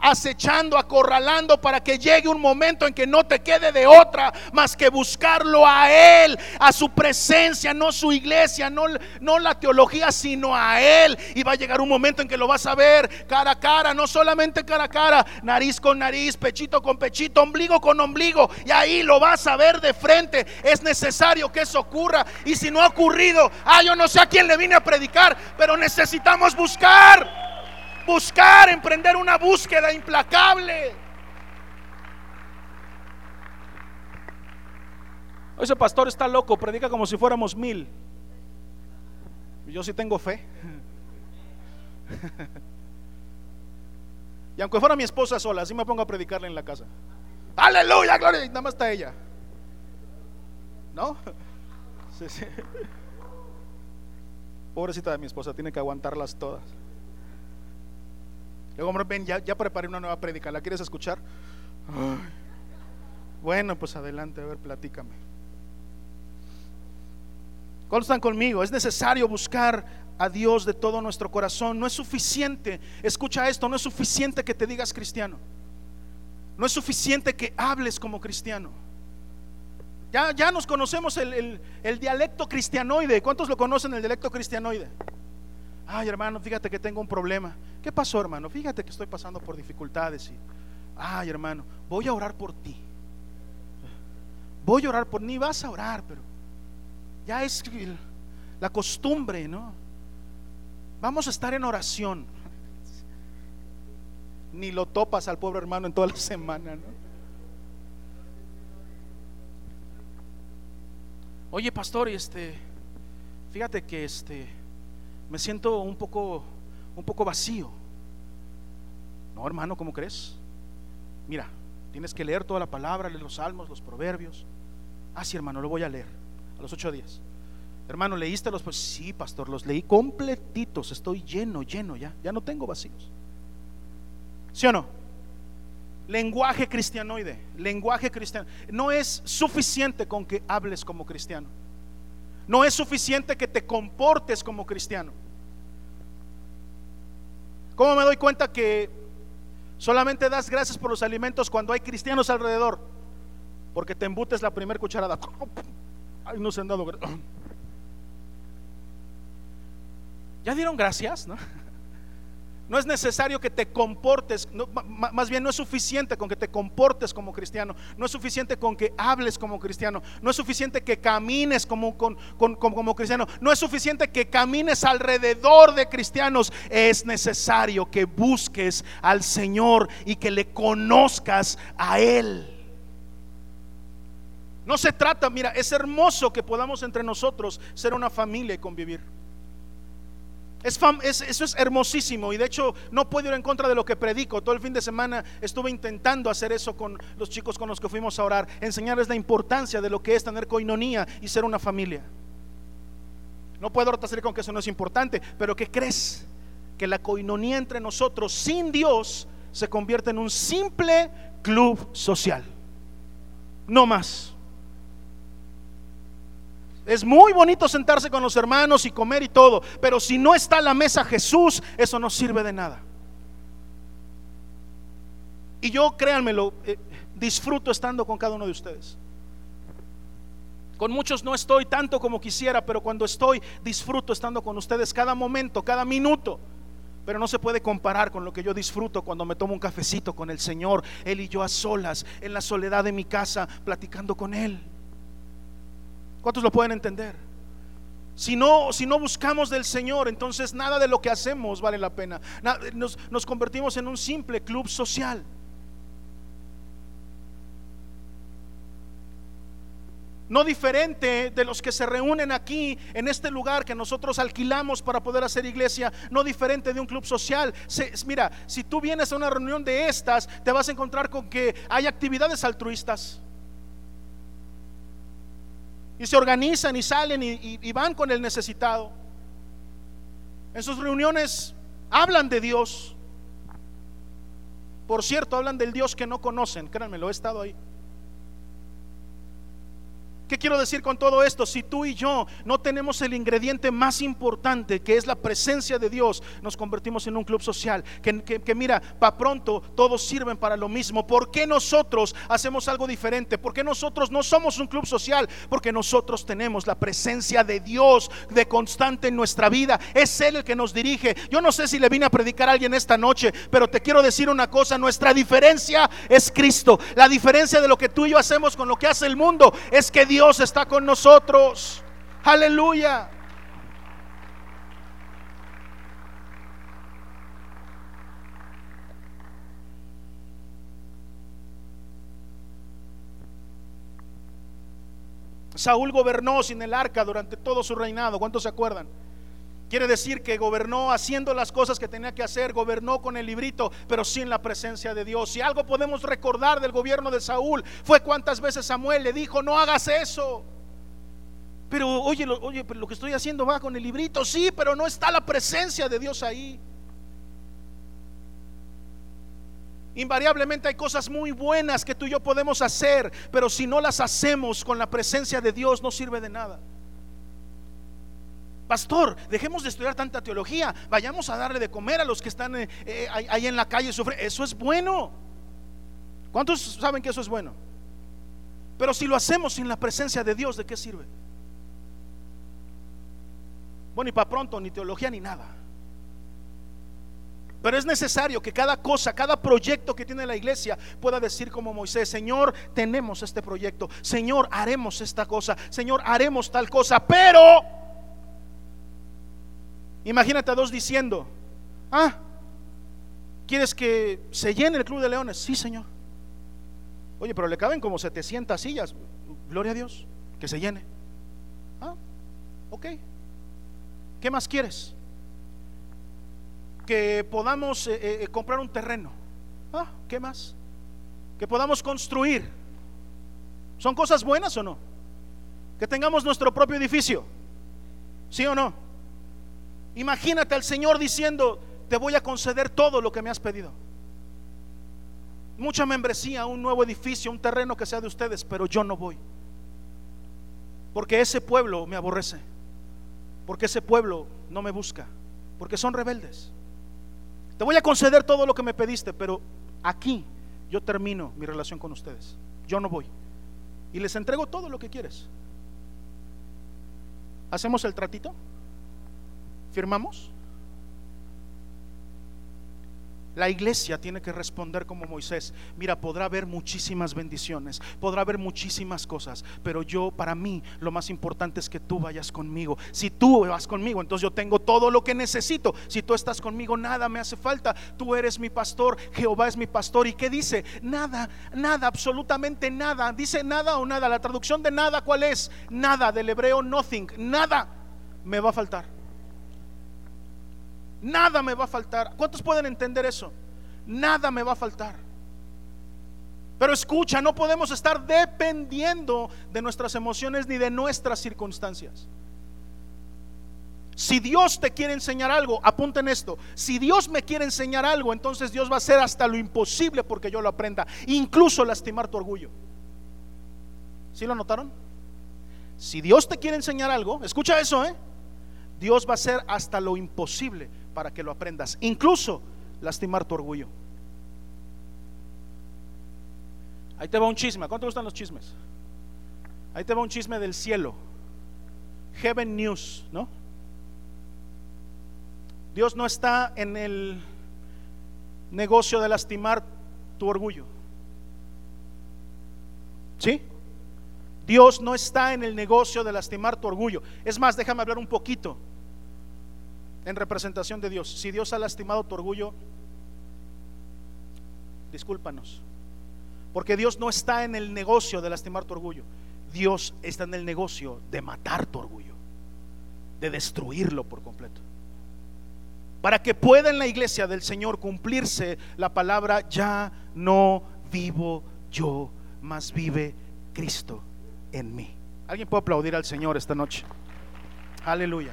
acechando, acorralando para que llegue un momento en que no te quede de otra más que buscarlo a Él, a su presencia, no su iglesia, no, no la teología, sino a Él. Y va a llegar un momento en que lo vas a ver cara a cara, no solamente cara a cara, nariz con nariz, pechito con pechito, ombligo con ombligo. Y ahí lo vas a ver de frente. Es necesario que eso ocurra. Y si no ha ocurrido, ah, yo no sé a quién le vine a predicar, pero necesitamos buscar, buscar, emprender una búsqueda implacable. Ese pastor está loco, predica como si fuéramos mil. Yo sí tengo fe. Y aunque fuera mi esposa sola, así me pongo a predicarle en la casa. Aleluya, gloria. Y nada más está ella. ¿No? Pobrecita de mi esposa, tiene que aguantarlas todas. Luego, hombre, ven, ya, preparé una nueva predica. ¿La quieres escuchar? Bueno, pues adelante, a ver, platícame. ¿Cuántos están conmigo? Es necesario buscar a Dios de todo nuestro corazón. No es suficiente, escucha esto, no es suficiente que te digas cristiano. No es suficiente que hables como cristiano. Ya, ya nos conocemos el, dialecto cristianoide. ¿Cuántos lo conocen el dialecto cristianoide? Ay, hermano, fíjate que tengo un problema. ¿Qué pasó, hermano? Fíjate que estoy pasando por dificultades. Y, ay, hermano, voy a orar por ti. Voy a orar por ni vas a orar, pero ya es la costumbre, ¿no? Vamos a estar en oración. Ni lo topas al pobre hermano en toda la semana, ¿no? Oye, pastor, este, fíjate que este, me siento un poco, un poco vacío. No, hermano, ¿cómo crees? Mira, tienes que leer toda la palabra, leer los salmos, los proverbios. Ah, sí, hermano, lo voy a leer a los ocho días. Hermano, ¿leíste los? Pues sí, pastor, los leí completitos. Estoy lleno, lleno ya. Ya no tengo vacíos. ¿Sí o no? Lenguaje cristianoide, lenguaje cristiano. No es suficiente con que hables como cristiano. No es suficiente que te comportes como cristiano. ¿Cómo me doy cuenta que solamente das gracias por los alimentos cuando hay cristianos alrededor? Porque te embutes la primera cucharada. Ay, no se han dado ¿Ya dieron gracias? ¿No? No es necesario que te comportes, más bien no es suficiente con que te comportes como cristiano, no es suficiente con que hables como cristiano, no es suficiente que camines como, cristiano, no es suficiente que camines alrededor de cristianos, es necesario que busques al Señor y que le conozcas a Él. No se trata, mira, es hermoso que podamos entre nosotros ser una familia y convivir. Es eso es hermosísimo y de hecho no puedo ir en contra de lo que predico. Todo el fin de semana estuve intentando hacer eso con los chicos con los que fuimos a orar, enseñarles la importancia de lo que es tener coinonía y ser una familia. No puedo salir con que eso no es importante, pero ¿qué crees? Que la coinonía entre nosotros sin Dios se convierte en un simple club social. No más. Es muy bonito sentarse con los hermanos y comer y todo, pero si no está a la mesa Jesús, eso no sirve de nada. Y yo, créanmelo, eh, disfruto estando con cada uno de ustedes. Con muchos no estoy tanto como quisiera, pero cuando estoy, disfruto estando con ustedes cada momento, cada minuto. Pero no se puede comparar con lo que yo disfruto cuando me tomo un cafecito con el Señor, Él y yo a solas, en la soledad de mi casa, platicando con Él. ¿Cuántos lo pueden entender? Si no, si no buscamos del Señor, entonces nada de lo que hacemos vale la pena. Nos, convertimos en un simple club social. no diferente de los que se reúnen aquí en este lugar que nosotros alquilamos para poder hacer iglesia, no diferente de un club social. mira, si tú vienes a una reunión de estas, te vas a encontrar con que hay actividades altruistas. Y se organizan y salen y, van con el necesitado. En sus reuniones hablan de Dios. Por cierto, hablan del Dios que no conocen. Créanme, lo he estado ahí. ¿Qué quiero decir con todo esto? Si tú y yo no tenemos el ingrediente más importante, que es la presencia de Dios, nos convertimos en un club social. Que, mira, para pronto todos sirven para lo mismo. ¿Por qué nosotros hacemos algo diferente? ¿Por qué nosotros no somos un club social? Porque nosotros tenemos la presencia de Dios de constante en nuestra vida. Es Él el que nos dirige. Yo no sé si le vine a predicar a alguien esta noche, pero te quiero decir una cosa. Nuestra diferencia es Cristo. La diferencia de lo que tú y yo hacemos con lo que hace el mundo es que Dios Dios está con nosotros. Aleluya. Saúl gobernó sin el arca durante todo su reinado. ¿Cuántos se acuerdan? Quiere decir que gobernó haciendo las cosas que tenía que hacer, gobernó con el librito, pero sin la presencia de Dios. Si algo podemos recordar del gobierno de Saúl fue cuántas veces Samuel le dijo, no hagas eso. Pero oye, lo, oye, pero lo que estoy haciendo va con el librito, sí, pero no está la presencia de Dios ahí. Invariablemente hay cosas muy buenas que tú y yo podemos hacer, pero si no las hacemos con la presencia de Dios no sirve de nada. Pastor, dejemos de estudiar tanta teología, vayamos a darle de comer a los que están eh, eh, ahí en la calle sufriendo. Eso es bueno. ¿Cuántos saben que eso es bueno? Pero si lo hacemos sin la presencia de Dios, ¿de qué sirve? Bueno, y para pronto, ni teología ni nada. Pero es necesario que cada cosa, cada proyecto que tiene la iglesia pueda decir como Moisés, Señor, tenemos este proyecto, Señor, haremos esta cosa, Señor, haremos tal cosa, pero Imagínate a dos diciendo, ah, ¿quieres que se llene el Club de Leones? Sí, Señor. Oye, pero le caben como 700 sillas. Gloria a Dios, que se llene. Ah, ok. ¿Qué más quieres? Que podamos eh, eh, eh, comprar un terreno. Ah, ¿qué más? Que podamos construir. ¿Son cosas buenas o no? Que tengamos nuestro propio edificio. ¿Sí o no? Imagínate al Señor diciendo, te voy a conceder todo lo que me has pedido. Mucha membresía, un nuevo edificio, un terreno que sea de ustedes, pero yo no voy. Porque ese pueblo me aborrece. Porque ese pueblo no me busca. Porque son rebeldes. Te voy a conceder todo lo que me pediste, pero aquí yo termino mi relación con ustedes. Yo no voy. Y les entrego todo lo que quieres. ¿Hacemos el tratito? ¿Firmamos? La iglesia tiene que responder como Moisés. Mira, podrá haber muchísimas bendiciones, podrá haber muchísimas cosas, pero yo, para mí, lo más importante es que tú vayas conmigo. Si tú vas conmigo, entonces yo tengo todo lo que necesito. Si tú estás conmigo, nada me hace falta. Tú eres mi pastor, Jehová es mi pastor. ¿Y qué dice? Nada, nada, absolutamente nada. Dice nada o nada. La traducción de nada, ¿cuál es? Nada, del hebreo nothing, nada me va a faltar. Nada me va a faltar. ¿Cuántos pueden entender eso? Nada me va a faltar. Pero escucha, no podemos estar dependiendo de nuestras emociones ni de nuestras circunstancias. Si Dios te quiere enseñar algo, apunten esto. Si Dios me quiere enseñar algo, entonces Dios va a hacer hasta lo imposible porque yo lo aprenda, incluso lastimar tu orgullo. ¿Sí lo notaron? Si Dios te quiere enseñar algo, escucha eso, ¿eh? Dios va a hacer hasta lo imposible para que lo aprendas, incluso lastimar tu orgullo. Ahí te va un chisme. ¿Cuánto gustan los chismes? Ahí te va un chisme del cielo. Heaven News, ¿no? Dios no está en el negocio de lastimar tu orgullo. ¿Sí? Dios no está en el negocio de lastimar tu orgullo. Es más, déjame hablar un poquito en representación de Dios. Si Dios ha lastimado tu orgullo, discúlpanos. Porque Dios no está en el negocio de lastimar tu orgullo. Dios está en el negocio de matar tu orgullo, de destruirlo por completo. Para que pueda en la iglesia del Señor cumplirse la palabra, ya no vivo yo, mas vive Cristo en mí. ¿Alguien puede aplaudir al Señor esta noche? Aleluya.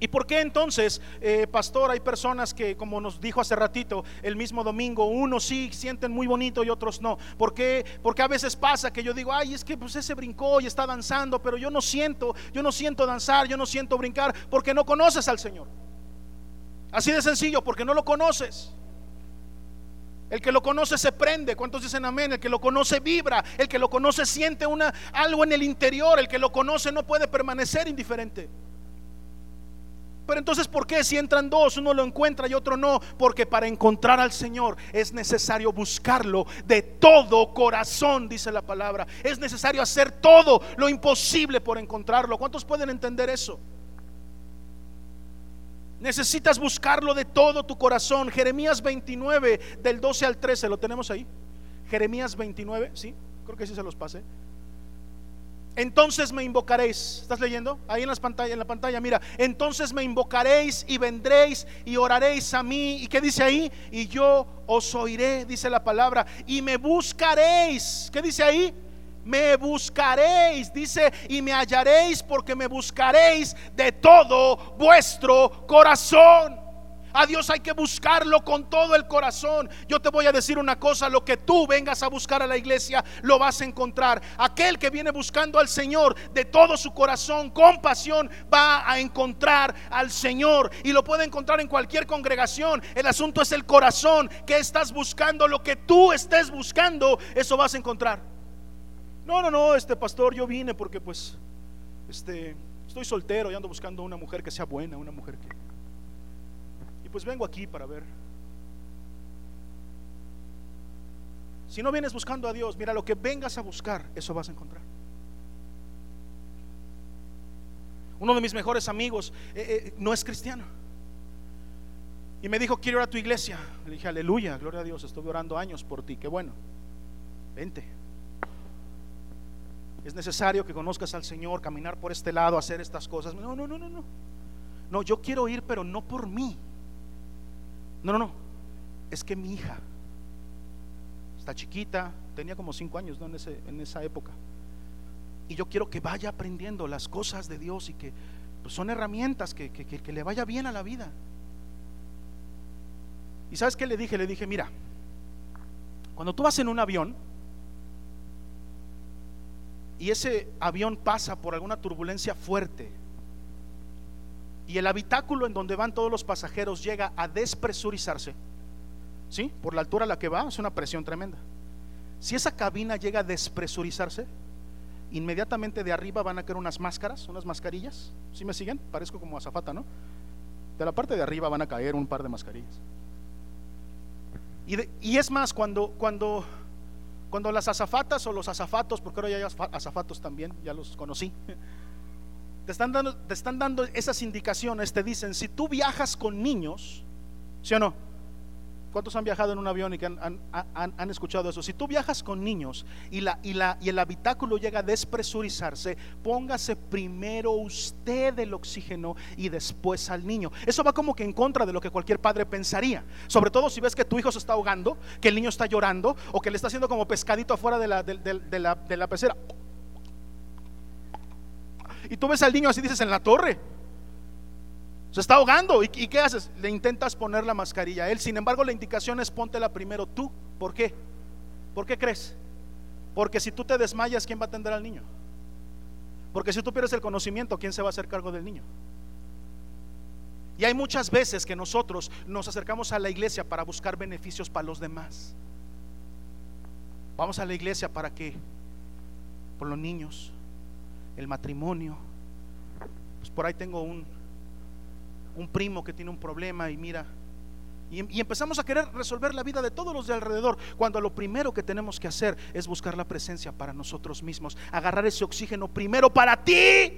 ¿Y por qué entonces, eh, pastor, hay personas que, como nos dijo hace ratito, el mismo domingo, unos sí sienten muy bonito y otros no? ¿Por qué? Porque a veces pasa que yo digo, ay, es que pues ese brincó y está danzando, pero yo no siento, yo no siento danzar, yo no siento brincar, porque no conoces al Señor. Así de sencillo, porque no lo conoces. El que lo conoce se prende. ¿Cuántos dicen amén? El que lo conoce vibra. El que lo conoce siente una, algo en el interior. El que lo conoce no puede permanecer indiferente. Pero entonces, ¿por qué si entran dos, uno lo encuentra y otro no? Porque para encontrar al Señor es necesario buscarlo de todo corazón, dice la palabra. Es necesario hacer todo lo imposible por encontrarlo. ¿Cuántos pueden entender eso? Necesitas buscarlo de todo tu corazón. Jeremías 29, del 12 al 13, ¿lo tenemos ahí? Jeremías 29, ¿sí? Creo que sí se los pase entonces me invocaréis. ¿Estás leyendo? Ahí en, las pantallas, en la pantalla, mira, entonces me invocaréis y vendréis y oraréis a mí. ¿Y qué dice ahí? Y yo os oiré, dice la palabra, y me buscaréis. ¿Qué dice ahí? Me buscaréis, dice, y me hallaréis porque me buscaréis de todo vuestro corazón. A Dios hay que buscarlo con todo el corazón. Yo te voy a decir una cosa, lo que tú vengas a buscar a la iglesia, lo vas a encontrar. Aquel que viene buscando al Señor de todo su corazón, con pasión, va a encontrar al Señor. Y lo puede encontrar en cualquier congregación. El asunto es el corazón. que estás buscando? Lo que tú estés buscando, eso vas a encontrar. No, no, no, este pastor, yo vine porque pues, este, estoy soltero y ando buscando una mujer que sea buena, una mujer que pues vengo aquí para ver. Si no vienes buscando a Dios, mira, lo que vengas a buscar, eso vas a encontrar. Uno de mis mejores amigos eh, eh, no es cristiano. Y me dijo, quiero ir a tu iglesia. Le dije, aleluya, gloria a Dios, estuve orando años por ti, qué bueno. Vente. Es necesario que conozcas al Señor, caminar por este lado, hacer estas cosas. No, no, no, no, no. No, yo quiero ir, pero no por mí. No, no, no. Es que mi hija está chiquita, tenía como cinco años ¿no? en, ese, en esa época. Y yo quiero que vaya aprendiendo las cosas de Dios y que pues, son herramientas que, que le vaya bien a la vida. ¿Y sabes qué le dije? Le dije, mira, cuando tú vas en un avión y ese avión pasa por alguna turbulencia fuerte, y el habitáculo en donde van todos los pasajeros llega a despresurizarse, ¿sí? Por la altura a la que va, es una presión tremenda. Si esa cabina llega a despresurizarse, inmediatamente de arriba van a caer unas máscaras, unas mascarillas. ¿Sí me siguen? Parezco como azafata, ¿no? De la parte de arriba van a caer un par de mascarillas. Y, es más, cuando, cuando, cuando las azafatas o los azafatos, porque ahora ya hay azafatos también, ya los conocí te están dando, te están dando esas indicaciones, te dicen, si tú viajas con niños, ¿sí o no? ¿Cuántos han viajado en un avión y que han, escuchado eso? Si tú viajas con niños y, la, y, la, y el habitáculo llega a despresurizarse, póngase primero usted el oxígeno y después al niño. Eso va como que en contra de lo que cualquier padre pensaría. Sobre todo si ves que tu hijo se está ahogando, que el niño está llorando o que le está haciendo como pescadito afuera de la, de la, de la pecera. Y tú ves al niño así, dices, en la torre. Se está ahogando. ¿Y, qué haces? Le intentas poner la mascarilla a él. Sin embargo, la indicación es póntela primero tú. ¿Por qué? ¿Por qué crees? Porque si tú te desmayas, ¿quién va a atender al niño? Porque si tú pierdes el conocimiento, ¿quién se va a hacer cargo del niño? Y hay muchas veces que nosotros nos acercamos a la iglesia para buscar beneficios para los demás. Vamos a la iglesia para qué? Por los niños, el matrimonio. Pues por ahí tengo un, un primo que tiene un problema y mira, y, empezamos a querer resolver la vida de todos los de alrededor, cuando lo primero que tenemos que hacer es buscar la presencia para nosotros mismos, agarrar ese oxígeno primero para ti,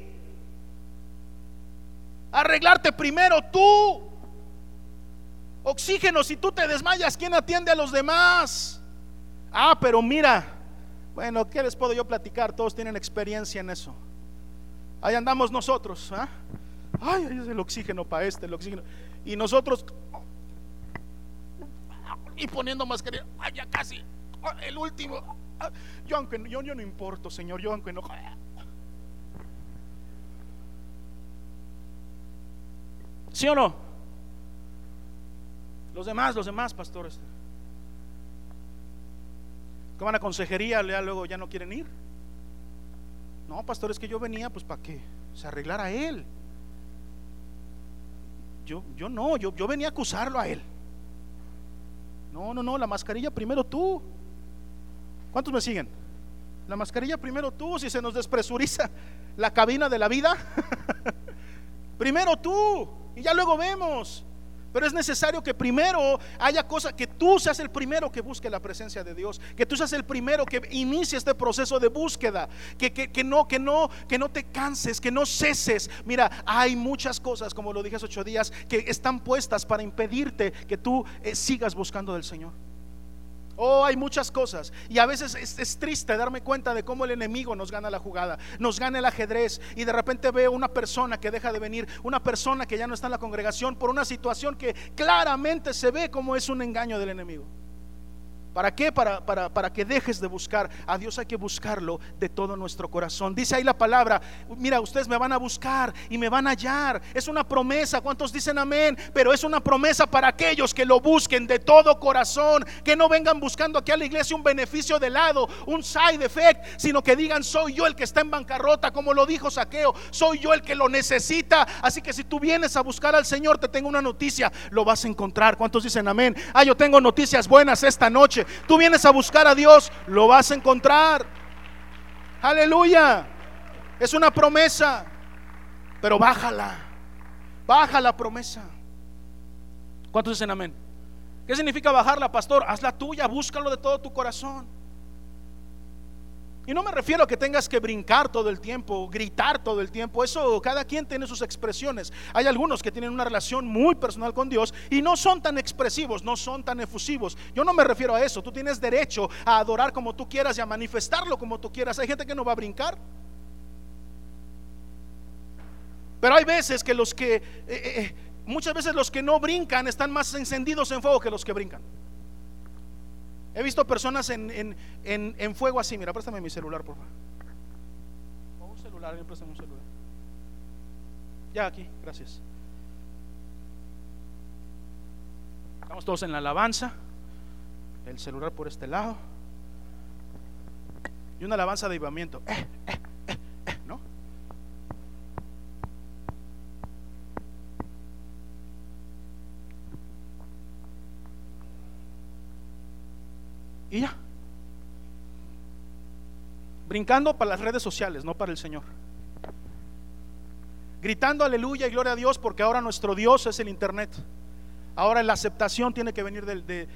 arreglarte primero tú. Oxígeno, si tú te desmayas, ¿quién atiende a los demás? Ah, pero mira, bueno, ¿qué les puedo yo platicar? Todos tienen experiencia en eso. Ahí andamos nosotros. ¿ah? Ay, ahí es el oxígeno para este, el oxígeno. Y nosotros, y poniendo mascarilla, ay, ya casi, el último. Yo, aunque yo, yo no importo, Señor, yo, aunque no. Ya. ¿Sí o no? Los demás, los demás pastores. Que van a consejería, luego ya no quieren ir. No, pastor, es que yo venía pues para que se arreglara él. Yo, yo no, yo, yo venía a acusarlo a él. No, no, no, la mascarilla primero tú. ¿Cuántos me siguen? La mascarilla primero tú, si se nos despresuriza la cabina de la vida. primero tú, y ya luego vemos. Pero es necesario que primero haya cosas, que tú seas el primero que busque la presencia de Dios, que tú seas el primero que inicie este proceso de búsqueda, que, que, no, que, no, que no te canses, que no ceses. Mira, hay muchas cosas, como lo dije hace ocho días, que están puestas para impedirte que tú eh, sigas buscando del Señor. Oh, hay muchas cosas. Y a veces es, triste darme cuenta de cómo el enemigo nos gana la jugada, nos gana el ajedrez. Y de repente veo una persona que deja de venir, una persona que ya no está en la congregación por una situación que claramente se ve como es un engaño del enemigo. ¿Para qué? Para, para, que dejes de buscar. A Dios hay que buscarlo de todo nuestro corazón. Dice ahí la palabra, mira, ustedes me van a buscar y me van a hallar. Es una promesa, ¿cuántos dicen amén? Pero es una promesa para aquellos que lo busquen de todo corazón. Que no vengan buscando aquí a la iglesia un beneficio de lado, un side effect, sino que digan, soy yo el que está en bancarrota, como lo dijo Saqueo, soy yo el que lo necesita. Así que si tú vienes a buscar al Señor, te tengo una noticia, lo vas a encontrar. ¿Cuántos dicen amén? Ah, yo tengo noticias buenas esta noche. Tú vienes a buscar a Dios, lo vas a encontrar. Aleluya. Es una promesa. Pero bájala. Baja la promesa. ¿Cuántos dicen amén? ¿Qué significa bajarla, pastor? Hazla tuya, búscalo de todo tu corazón. Y no me refiero a que tengas que brincar todo el tiempo, gritar todo el tiempo. Eso cada quien tiene sus expresiones. Hay algunos que tienen una relación muy personal con Dios y no son tan expresivos, no son tan efusivos. Yo no me refiero a eso. Tú tienes derecho a adorar como tú quieras y a manifestarlo como tú quieras. Hay gente que no va a brincar. Pero hay veces que los que, eh, eh, eh, muchas veces los que no brincan están más encendidos en fuego que los que brincan. He visto personas en, en, fuego así. Mira, préstame mi celular, por favor. un celular, préstame un celular. Ya aquí, gracias. Estamos todos en la alabanza. El celular por este lado. Y una alabanza de avivamiento. Eh, eh, Y ya. Brincando para las redes sociales, no para el Señor. Gritando aleluya y gloria a Dios porque ahora nuestro Dios es el Internet. Ahora la aceptación tiene que venir del,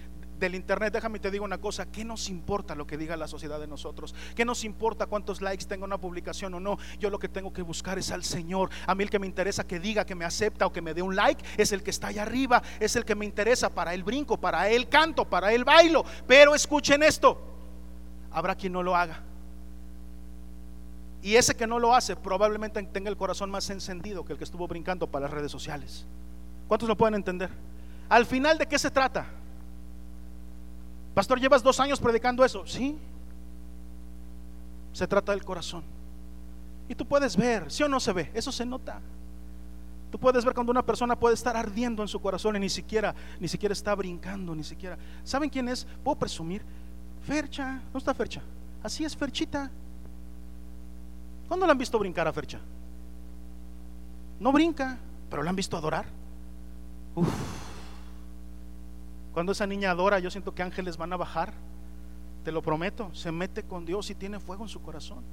del Internet. Déjame te digo una cosa, ¿qué nos importa lo que diga la sociedad de nosotros? ¿Qué nos importa cuántos likes tenga una publicación o no? Yo lo que tengo que buscar es al Señor. A mí el que me interesa que diga que me acepta o que me dé un like es el que está allá arriba, es el que me interesa para el brinco, para el canto, para el bailo. Pero escuchen esto habrá quien no lo haga. Y ese que no lo hace probablemente tenga el corazón más encendido que el que estuvo brincando para las redes sociales. ¿Cuántos lo pueden entender? Al final, ¿de qué se trata? Pastor, llevas dos años predicando eso. Sí. Se trata del corazón. Y tú puedes ver, ¿sí o no se ve, eso se nota. Tú puedes ver cuando una persona puede estar ardiendo en su corazón y ni siquiera, ni siquiera está brincando, ni siquiera. ¿Saben quién es? Puedo presumir. Fercha, ¿dónde está Fercha? Así es Ferchita. ¿Cuándo la han visto brincar a Fercha? No brinca, pero la han visto adorar. Cuando esa niña adora, yo siento que ángeles van a bajar. Te lo prometo, se mete con Dios y tiene fuego en su corazón.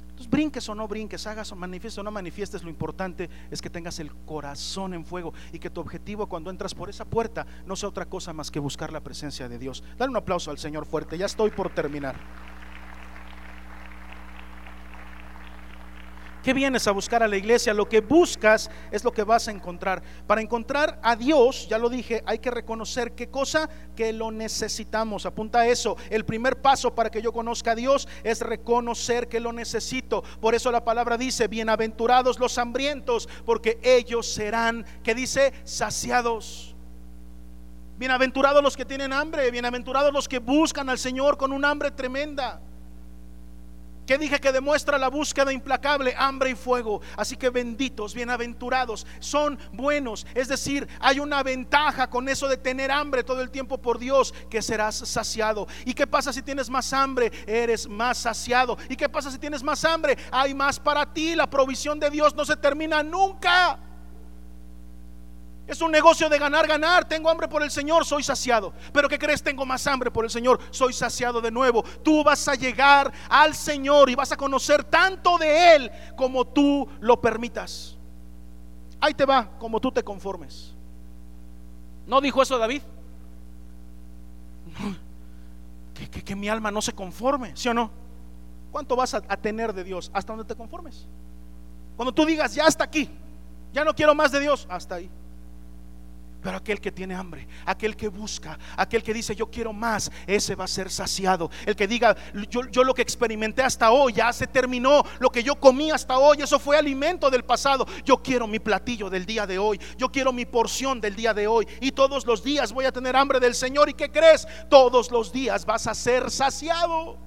Entonces, brinques o no brinques, hagas o manifiestes o no manifiestes, lo importante es que tengas el corazón en fuego y que tu objetivo cuando entras por esa puerta no sea otra cosa más que buscar la presencia de Dios. Dale un aplauso al Señor fuerte, ya estoy por terminar. ¿Qué vienes a buscar a la iglesia? Lo que buscas es lo que vas a encontrar. Para encontrar a Dios, ya lo dije, hay que reconocer qué cosa que lo necesitamos. Apunta a eso. El primer paso para que yo conozca a Dios es reconocer que lo necesito. Por eso la palabra dice, bienaventurados los hambrientos, porque ellos serán, que dice, saciados. Bienaventurados los que tienen hambre, bienaventurados los que buscan al Señor con un hambre tremenda. Que dije que demuestra la búsqueda implacable, hambre y fuego. Así que benditos, bienaventurados, son buenos. Es decir, hay una ventaja con eso de tener hambre todo el tiempo por Dios, que serás saciado. ¿Y qué pasa si tienes más hambre? Eres más saciado. ¿Y qué pasa si tienes más hambre? Hay más para ti. La provisión de Dios no se termina nunca. Es un negocio de ganar, ganar. Tengo hambre por el Señor, soy saciado. Pero ¿qué crees? Tengo más hambre por el Señor, soy saciado de nuevo. Tú vas a llegar al Señor y vas a conocer tanto de Él como tú lo permitas. Ahí te va, como tú te conformes. ¿No dijo eso David? Que, mi alma no se conforme, ¿sí o no? ¿Cuánto vas a, a tener de Dios? Hasta donde te conformes. Cuando tú digas, ya hasta aquí, ya no quiero más de Dios, hasta ahí. Pero aquel que tiene hambre, aquel que busca, aquel que dice yo quiero más, ese va a ser saciado. El que diga yo, yo, lo que experimenté hasta hoy ya se terminó, lo que yo comí hasta hoy, eso fue alimento del pasado. Yo quiero mi platillo del día de hoy, yo quiero mi porción del día de hoy. Y todos los días voy a tener hambre del Señor. ¿Y qué crees? Todos los días vas a ser saciado.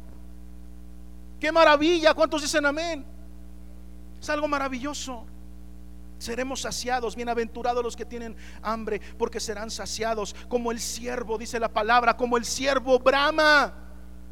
Qué maravilla, ¿cuántos dicen amén? Es algo maravilloso. Seremos saciados, bienaventurados los que tienen hambre, porque serán saciados, como el siervo, dice la palabra, como el siervo brama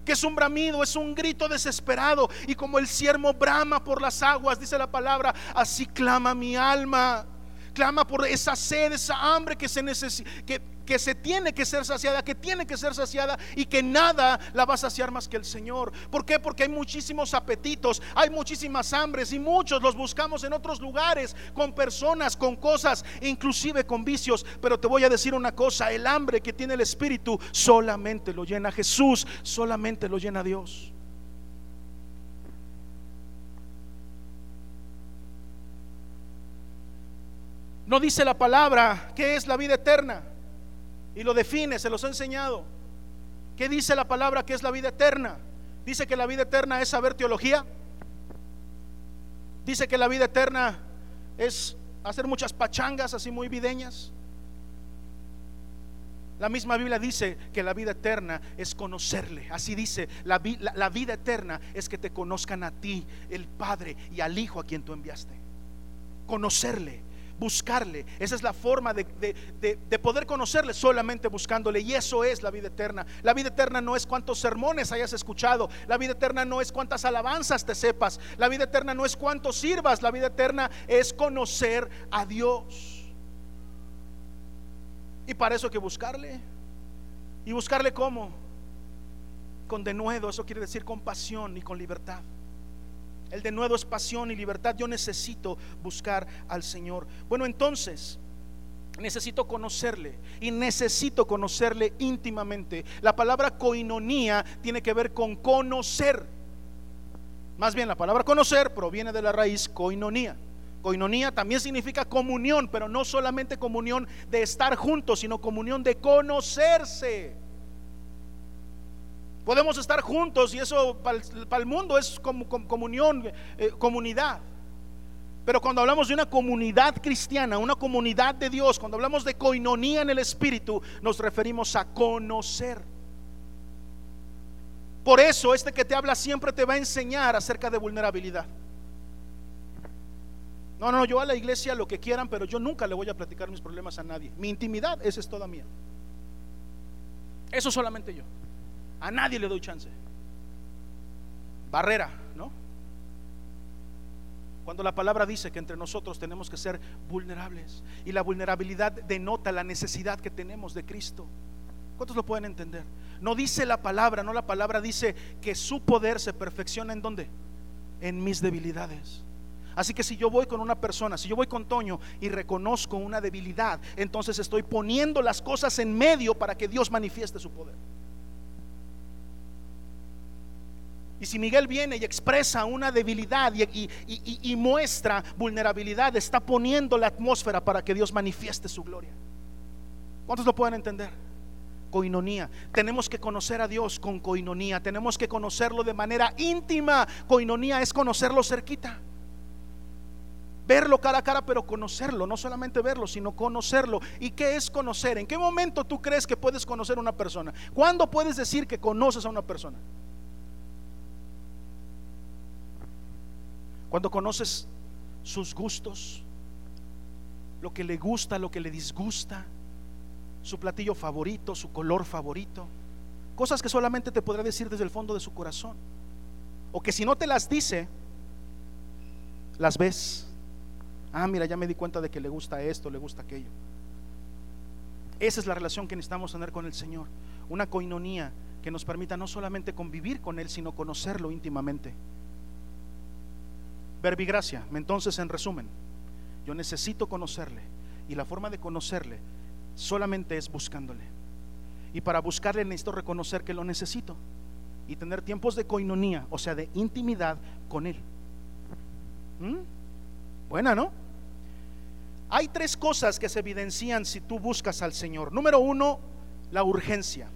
que es un bramido, es un grito desesperado. Y como el siervo brama por las aguas, dice la palabra, así clama mi alma. Clama por esa sed, esa hambre que se necesita, que, que se tiene que ser saciada, que tiene que ser saciada y que nada la va a saciar más que el Señor. ¿Por qué? Porque hay muchísimos apetitos, hay muchísimas hambres y muchos los buscamos en otros lugares, con personas, con cosas, inclusive con vicios. Pero te voy a decir una cosa, el hambre que tiene el Espíritu solamente lo llena Jesús, solamente lo llena Dios. No dice la palabra que es la vida eterna. Y lo define, se los he enseñado. ¿Qué dice la palabra que es la vida eterna? Dice que la vida eterna es saber teología. Dice que la vida eterna es hacer muchas pachangas así muy videñas. La misma Biblia dice que la vida eterna es conocerle. Así dice, la, la, la, vida eterna es que te conozcan a ti, el Padre y al Hijo a quien tú enviaste. Conocerle buscarle. Esa es la forma de, poder conocerle solamente buscándole. Y eso es la vida eterna. La vida eterna no es cuántos sermones hayas escuchado. La vida eterna no es cuántas alabanzas te sepas. La vida eterna no es cuánto sirvas. La vida eterna es conocer a Dios. Y para eso hay que buscarle. ¿Y buscarle cómo? Con denuedo, eso quiere decir con pasión y con libertad. El de nuevo es pasión y libertad. Yo necesito buscar al Señor. Bueno, entonces, necesito conocerle y necesito conocerle íntimamente. La palabra coinonía tiene que ver con conocer. Más bien, la palabra conocer proviene de la raíz coinonía. Coinonía también significa comunión, pero no solamente comunión de estar juntos, sino comunión de conocerse. Podemos estar juntos y eso para el, mundo es como, comunión, eh, comunidad. Pero cuando hablamos de una comunidad cristiana, una comunidad de Dios, cuando hablamos de coinonía en el Espíritu, nos referimos a conocer. Por eso este que te habla siempre te va a enseñar acerca de vulnerabilidad. No, no, yo a la iglesia lo que quieran, pero yo nunca le voy a platicar mis problemas a nadie. Mi intimidad, esa es toda mía. Eso solamente yo. A nadie le doy chance. Barrera, ¿no? Cuando la palabra dice que entre nosotros tenemos que ser vulnerables y la vulnerabilidad denota la necesidad que tenemos de Cristo. ¿Cuántos lo pueden entender? No dice la palabra, no la palabra dice que su poder se perfecciona en dónde? En mis debilidades. Así que si yo voy con una persona, si yo voy con Toño y reconozco una debilidad, entonces estoy poniendo las cosas en medio para que Dios manifieste su poder. Y si Miguel viene y expresa una debilidad y, muestra vulnerabilidad, está poniendo la atmósfera para que Dios manifieste su gloria. ¿Cuántos lo pueden entender? Coinonía. Tenemos que conocer a Dios con coinonía. Tenemos que conocerlo de manera íntima. Coinonía es conocerlo cerquita. Verlo cara a cara, pero conocerlo, no solamente verlo, sino conocerlo. ¿Y qué es conocer? ¿En qué momento tú crees que puedes conocer a una persona? ¿Cuándo puedes decir que conoces a una persona? Cuando conoces sus gustos, lo que le gusta, lo que le disgusta, su platillo favorito, su color favorito, cosas que solamente te podrá decir desde el fondo de su corazón, o que si no te las dice, las ves. Ah, mira, ya me di cuenta de que le gusta esto, le gusta aquello. Esa es la relación que necesitamos tener con el Señor, una coinonía que nos permita no solamente convivir con Él, sino conocerlo íntimamente. Verbigracia, entonces en resumen, yo necesito conocerle y la forma de conocerle solamente es buscándole. Y para buscarle necesito reconocer que lo necesito y tener tiempos de coinonía, o sea, de intimidad con Él. ¿Mm? Buena, ¿no? Hay tres cosas que se evidencian si tú buscas al Señor. Número uno, la urgencia.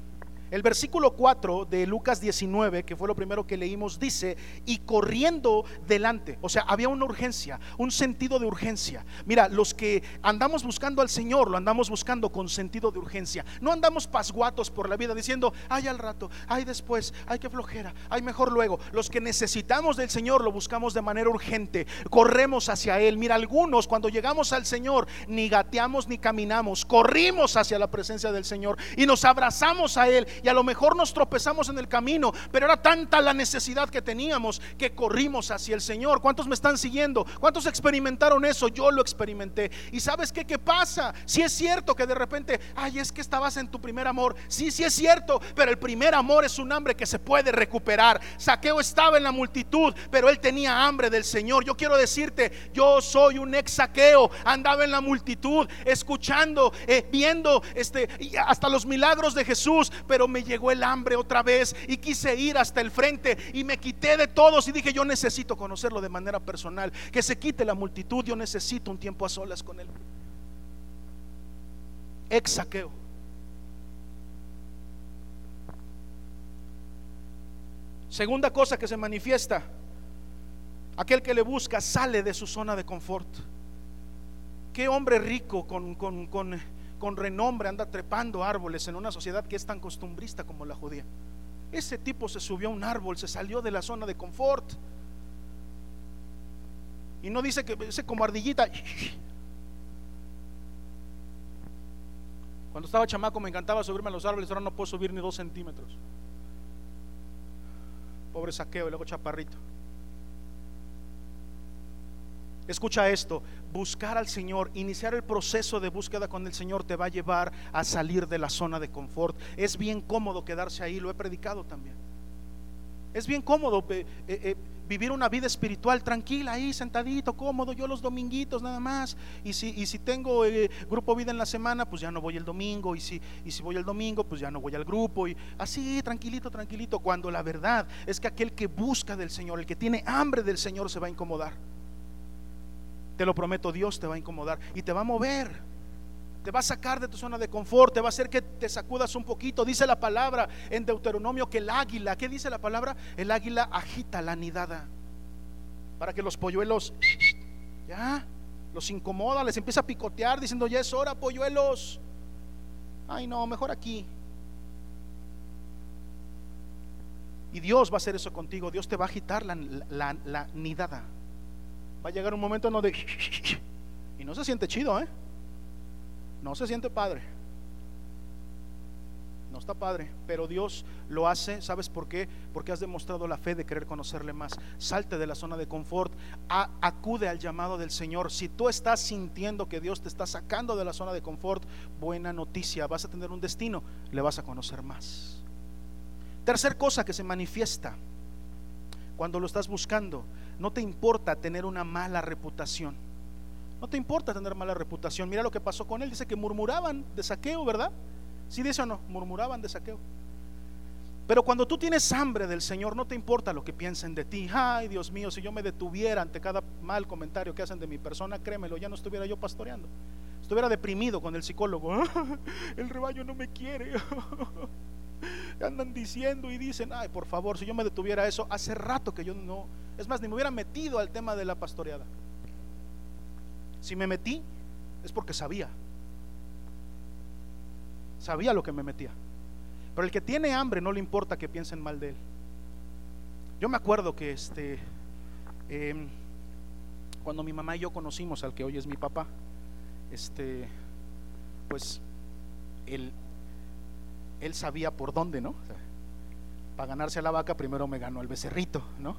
El versículo 4 de Lucas 19, que fue lo primero que leímos, dice, y corriendo delante, o sea, había una urgencia, un sentido de urgencia. Mira, los que andamos buscando al Señor, lo andamos buscando con sentido de urgencia. No andamos pasguatos por la vida diciendo, ay al rato, ay después, ay que flojera, ay mejor luego. Los que necesitamos del Señor lo buscamos de manera urgente, corremos hacia Él. Mira, algunos cuando llegamos al Señor, ni gateamos ni caminamos, corrimos hacia la presencia del Señor y nos abrazamos a Él y a lo mejor nos tropezamos en el camino, pero era tanta la necesidad que teníamos que corrimos hacia el Señor. ¿Cuántos me están siguiendo? ¿Cuántos experimentaron eso? Yo lo experimenté. ¿Y sabes qué? ¿Qué pasa? Si es cierto que de repente, ay, es que estabas en tu primer amor. Sí, sí es cierto, pero el primer amor es un hambre que se puede recuperar. Saqueo estaba en la multitud, pero él tenía hambre del Señor. Yo quiero decirte, yo soy un ex saqueo, andaba en la multitud, escuchando, eh, viendo este, hasta los milagros de Jesús, pero me llegó el hambre otra vez y quise ir hasta el frente y me quité de todos y dije, yo necesito conocerlo de manera personal, que se quite la multitud, yo necesito un tiempo a solas con él. Ex saqueo. Segunda cosa que se manifiesta, aquel que le busca sale de su zona de confort. Qué hombre rico con, con, con con renombre anda trepando árboles en una sociedad que es tan costumbrista como la judía. Ese tipo se subió a un árbol, se salió de la zona de confort. Y no dice que ese como ardillita. Cuando estaba chamaco me encantaba subirme a los árboles, ahora no puedo subir ni dos centímetros. Pobre saqueo y luego chaparrito. Escucha esto, buscar al Señor, iniciar el proceso de búsqueda con el Señor te va a llevar a salir de la zona de confort. Es bien cómodo quedarse ahí, lo he predicado también. Es bien cómodo eh, eh, eh, vivir una vida espiritual tranquila ahí, sentadito, cómodo, yo los dominguitos nada más. Y si, y si tengo grupo vida en la semana, pues ya no voy el domingo. Y si, y si voy el domingo, pues ya no voy al grupo. Y así, tranquilito, tranquilito. Cuando la verdad es que aquel que busca del Señor, el que tiene hambre del Señor, se va a incomodar. Te lo prometo, Dios te va a incomodar y te va a mover. Te va a sacar de tu zona de confort, te va a hacer que te sacudas un poquito. Dice la palabra en Deuteronomio que el águila, ¿qué dice la palabra? El águila agita la nidada para que los polluelos, ya, los incomoda, les empieza a picotear diciendo, ya es hora, polluelos. Ay, no, mejor aquí. Y Dios va a hacer eso contigo, Dios te va a agitar la, la, la nidada va a llegar un momento en donde... Y no se siente chido, ¿eh? No se siente padre. No está padre, pero Dios lo hace, ¿sabes por qué? Porque has demostrado la fe de querer conocerle más. Salte de la zona de confort, acude al llamado del Señor. Si tú estás sintiendo que Dios te está sacando de la zona de confort, buena noticia, vas a tener un destino, le vas a conocer más. Tercer cosa que se manifiesta cuando lo estás buscando no te importa tener una mala reputación. No te importa tener mala reputación. Mira lo que pasó con él. Dice que murmuraban de saqueo, ¿verdad? ¿Sí dice o no? Murmuraban de saqueo. Pero cuando tú tienes hambre del Señor, no te importa lo que piensen de ti. Ay, Dios mío, si yo me detuviera ante cada mal comentario que hacen de mi persona, créemelo, ya no estuviera yo pastoreando. Estuviera deprimido con el psicólogo. El rebaño no me quiere. Andan diciendo y dicen, ay, por favor, si yo me detuviera eso, hace rato que yo no, es más, ni me hubiera metido al tema de la pastoreada. Si me metí, es porque sabía. Sabía lo que me metía. Pero el que tiene hambre no le importa que piensen mal de él. Yo me acuerdo que este, em, cuando mi mamá y yo conocimos al que hoy es mi papá, este, pues él, él sabía por dónde, ¿no? para ganarse a la vaca primero me ganó el becerrito, ¿no?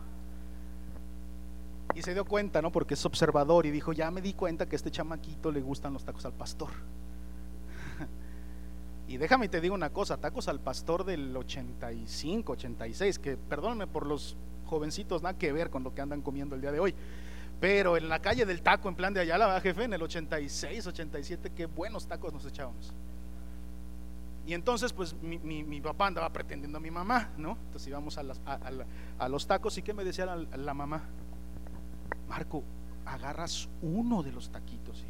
Y se dio cuenta, ¿no? Porque es observador y dijo, ya me di cuenta que a este chamaquito le gustan los tacos al pastor. y déjame te digo una cosa, tacos al pastor del 85, 86, que perdónenme por los jovencitos, nada que ver con lo que andan comiendo el día de hoy. Pero en la calle del taco, en plan de Ayala, jefe, en el 86, 87, qué buenos tacos nos echábamos. Y entonces, pues mi, papá andaba pretendiendo a mi mamá, ¿no? Entonces íbamos a, los tacos y ¿qué me decía la, mamá? Marco, agarras uno de los taquitos,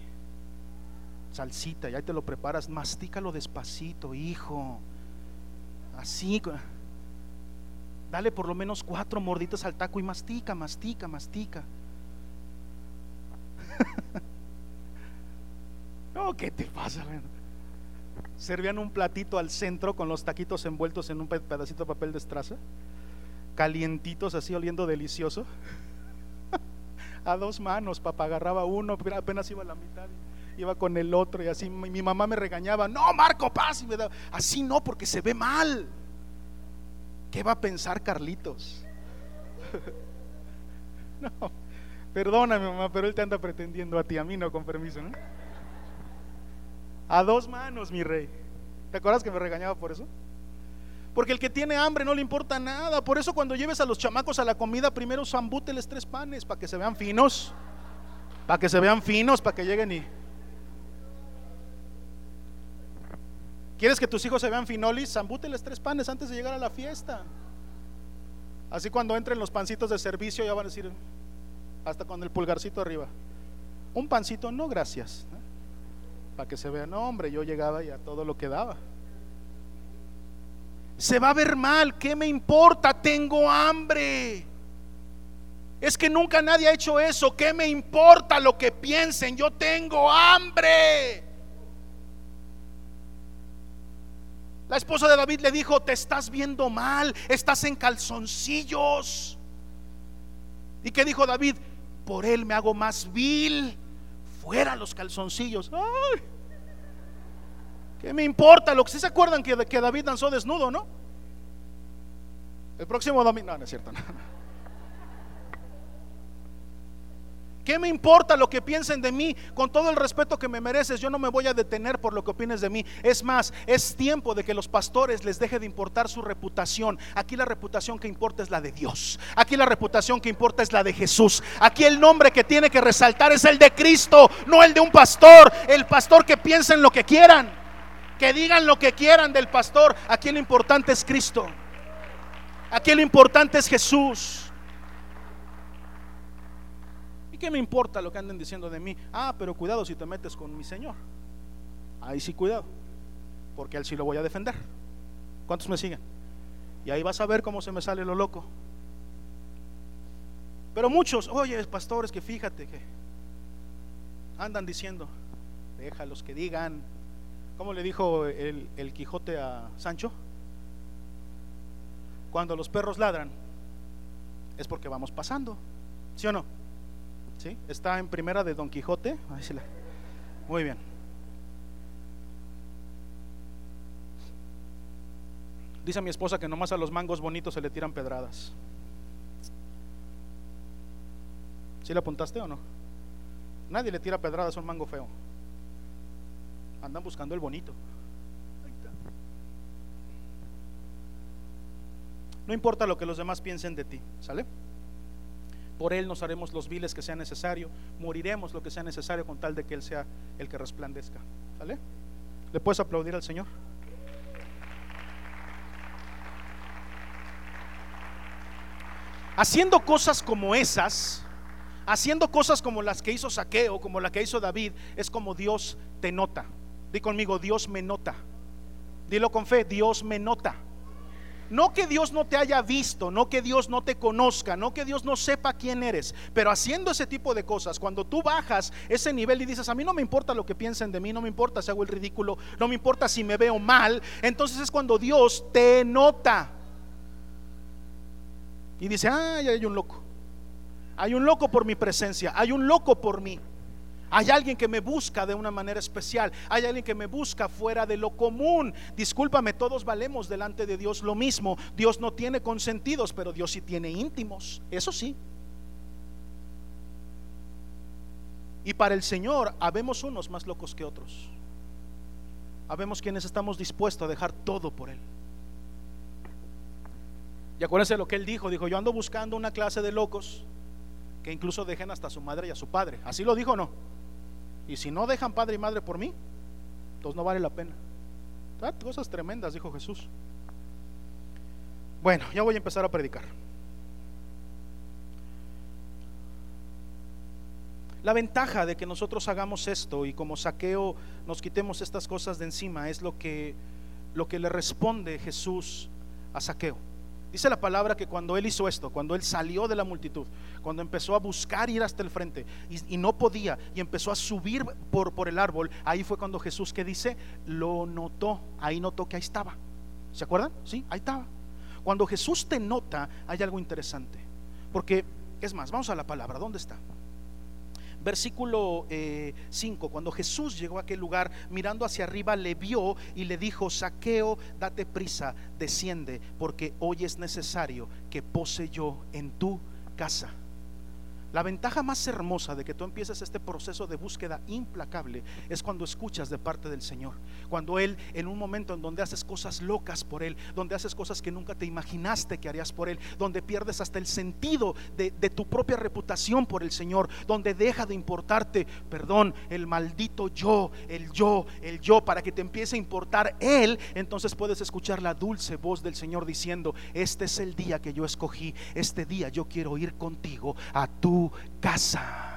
salsita, y ahí te lo preparas, mastícalo despacito, hijo. Así, dale por lo menos cuatro morditas al taco y mastica, mastica, mastica. no, ¿qué te pasa? Servían un platito al centro con los taquitos envueltos en un pedacito de papel de estraza, calientitos así oliendo delicioso. a dos manos, papá agarraba uno, apenas iba a la mitad, iba con el otro y así mi mamá me regañaba, no, Marco, paz, y me daba, así no, porque se ve mal. ¿Qué va a pensar Carlitos? no, perdóname mamá, pero él te anda pretendiendo a ti, a mí no, con permiso, ¿no? A dos manos, mi rey. ¿Te acuerdas que me regañaba por eso? Porque el que tiene hambre no le importa nada. Por eso cuando lleves a los chamacos a la comida, primero zambúteles tres panes para que se vean finos. Para que se vean finos, para que lleguen y... ¿Quieres que tus hijos se vean finolis? Zambúteles tres panes antes de llegar a la fiesta. Así cuando entren los pancitos de servicio ya van a decir, hasta con el pulgarcito arriba. Un pancito, no gracias para que se vea, no hombre, yo llegaba y a todo lo que daba. Se va a ver mal, ¿qué me importa? Tengo hambre. Es que nunca nadie ha hecho eso, ¿qué me importa lo que piensen? Yo tengo hambre. La esposa de David le dijo, te estás viendo mal, estás en calzoncillos. ¿Y qué dijo David? Por él me hago más vil fuera los calzoncillos. Ay, ¿Qué me importa? Lo que se acuerdan que, que David danzó desnudo, ¿no? El próximo domingo. No, no es cierto. ¿Qué me importa lo que piensen de mí? Con todo el respeto que me mereces, yo no me voy a detener por lo que opines de mí. Es más, es tiempo de que los pastores les deje de importar su reputación. Aquí la reputación que importa es la de Dios. Aquí la reputación que importa es la de Jesús. Aquí el nombre que tiene que resaltar es el de Cristo, no el de un pastor. El pastor que piensa en lo que quieran. Que digan lo que quieran del pastor. Aquí lo importante es Cristo. Aquí lo importante es Jesús qué me importa lo que anden diciendo de mí? Ah, pero cuidado si te metes con mi Señor. Ahí sí cuidado, porque él sí lo voy a defender. ¿Cuántos me siguen? Y ahí vas a ver cómo se me sale lo loco. Pero muchos, oye, pastores, que fíjate que andan diciendo, déjalos que digan. ¿Cómo le dijo el, el Quijote a Sancho? Cuando los perros ladran, es porque vamos pasando, ¿sí o no? Está en primera de Don Quijote. Muy bien. Dice mi esposa que nomás a los mangos bonitos se le tiran pedradas. ¿Sí le apuntaste o no? Nadie le tira pedradas a un mango feo. Andan buscando el bonito. No importa lo que los demás piensen de ti, ¿sale? Por Él nos haremos los viles que sea necesario, moriremos lo que sea necesario con tal de que Él sea el que resplandezca. ¿Sale? ¿Le puedes aplaudir al Señor? Haciendo cosas como esas, haciendo cosas como las que hizo Saqueo, como la que hizo David, es como Dios te nota. Di conmigo, Dios me nota. Dilo con fe, Dios me nota. No que Dios no te haya visto, no que Dios no te conozca, no que Dios no sepa quién eres, pero haciendo ese tipo de cosas, cuando tú bajas ese nivel y dices, a mí no me importa lo que piensen de mí, no me importa si hago el ridículo, no me importa si me veo mal, entonces es cuando Dios te nota. Y dice, ya hay un loco. Hay un loco por mi presencia, hay un loco por mí. Hay alguien que me busca de una manera especial. Hay alguien que me busca fuera de lo común. Discúlpame, todos valemos delante de Dios lo mismo. Dios no tiene consentidos, pero Dios sí tiene íntimos. Eso sí. Y para el Señor, habemos unos más locos que otros. Habemos quienes estamos dispuestos a dejar todo por Él. Y acuérdense lo que Él dijo. Dijo, yo ando buscando una clase de locos que incluso dejen hasta a su madre y a su padre. Así lo dijo, ¿no? Y si no dejan padre y madre por mí, entonces no vale la pena. Ah, cosas tremendas, dijo Jesús. Bueno, ya voy a empezar a predicar. La ventaja de que nosotros hagamos esto y como saqueo nos quitemos estas cosas de encima es lo que, lo que le responde Jesús a saqueo. Dice la palabra que cuando él hizo esto, cuando él salió de la multitud, cuando empezó a buscar ir hasta el frente y, no podía y empezó a subir por, por el árbol, ahí fue cuando Jesús que dice, lo notó, ahí notó que ahí estaba. ¿Se acuerdan? Sí, ahí estaba. Cuando Jesús te nota, hay algo interesante. Porque, es más, vamos a la palabra, ¿dónde está? Versículo 5, eh, cuando Jesús llegó a aquel lugar, mirando hacia arriba, le vio y le dijo, saqueo, date prisa, desciende, porque hoy es necesario que pose yo en tu casa. La ventaja más hermosa de que tú empieces este proceso de búsqueda implacable es cuando escuchas de parte del Señor. Cuando Él, en un momento en donde haces cosas locas por Él, donde haces cosas que nunca te imaginaste que harías por Él, donde pierdes hasta el sentido de, tu propia reputación por el Señor, donde deja de importarte, perdón, el maldito yo, el yo, el yo, para que te empiece a importar Él, entonces puedes escuchar la dulce voz del Señor diciendo, este es el día que yo escogí, este día yo quiero ir contigo a tu casa.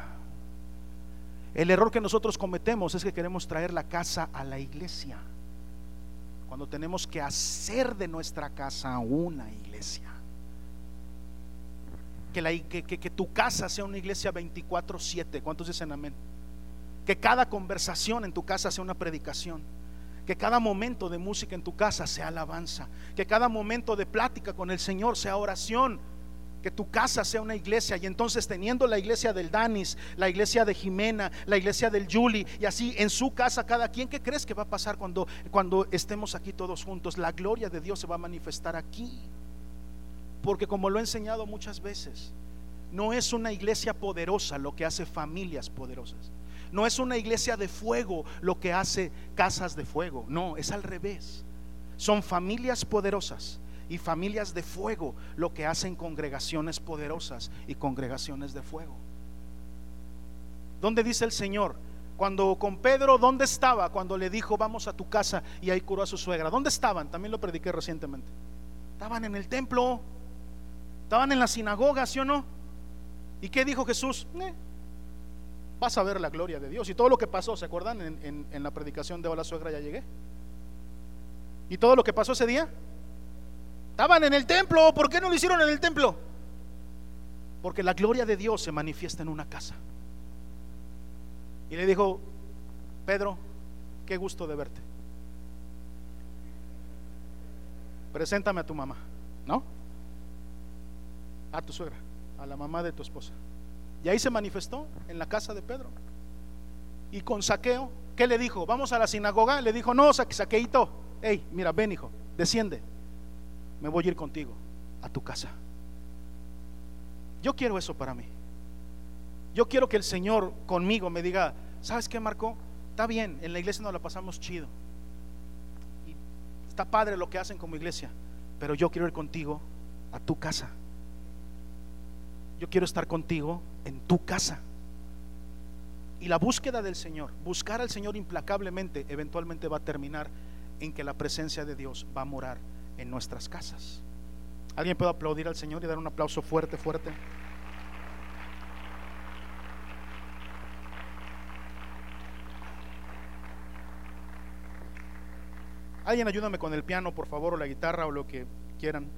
El error que nosotros cometemos es que queremos traer la casa a la iglesia, cuando tenemos que hacer de nuestra casa una iglesia. Que, la, que, que, tu casa sea una iglesia 24/7. ¿Cuántos dicen amén? Que cada conversación en tu casa sea una predicación. Que cada momento de música en tu casa sea alabanza. Que cada momento de plática con el Señor sea oración que tu casa sea una iglesia y entonces teniendo la iglesia del Danis, la iglesia de Jimena, la iglesia del Yuli y así en su casa cada quien, ¿qué crees que va a pasar cuando, cuando estemos aquí todos juntos? La gloria de Dios se va a manifestar aquí. Porque como lo he enseñado muchas veces, no es una iglesia poderosa lo que hace familias poderosas. No es una iglesia de fuego lo que hace casas de fuego. No, es al revés. Son familias poderosas y familias de fuego lo que hacen congregaciones poderosas y congregaciones de fuego. ¿Dónde dice el Señor? Cuando con Pedro, ¿dónde estaba? Cuando le dijo, vamos a tu casa y ahí curó a su suegra. ¿Dónde estaban? También lo prediqué recientemente. Estaban en el templo, estaban en la sinagoga, ¿sí o no? ¿Y qué dijo Jesús? Eh, vas a ver la gloria de Dios. Y todo lo que pasó, ¿se acuerdan? En, en la predicación de Hola Suegra ya llegué. ¿Y todo lo que pasó ese día? Estaban en el templo, ¿por qué no lo hicieron en el templo? Porque la gloria de Dios se manifiesta en una casa. Y le dijo, Pedro, qué gusto de verte. Preséntame a tu mamá, ¿no? A tu suegra, a la mamá de tu esposa. Y ahí se manifestó en la casa de Pedro. Y con saqueo, ¿qué le dijo? Vamos a la sinagoga. Le dijo, no, saqueito. Hey, mira, ven hijo, desciende me voy a ir contigo a tu casa. Yo quiero eso para mí. Yo quiero que el Señor conmigo me diga, ¿sabes qué, Marco? Está bien, en la iglesia nos la pasamos chido. Y está padre lo que hacen como iglesia, pero yo quiero ir contigo a tu casa. Yo quiero estar contigo en tu casa. Y la búsqueda del Señor, buscar al Señor implacablemente, eventualmente va a terminar en que la presencia de Dios va a morar en nuestras casas. ¿Alguien puede aplaudir al Señor y dar un aplauso fuerte, fuerte? Alguien ayúdame con el piano, por favor, o la guitarra o lo que quieran.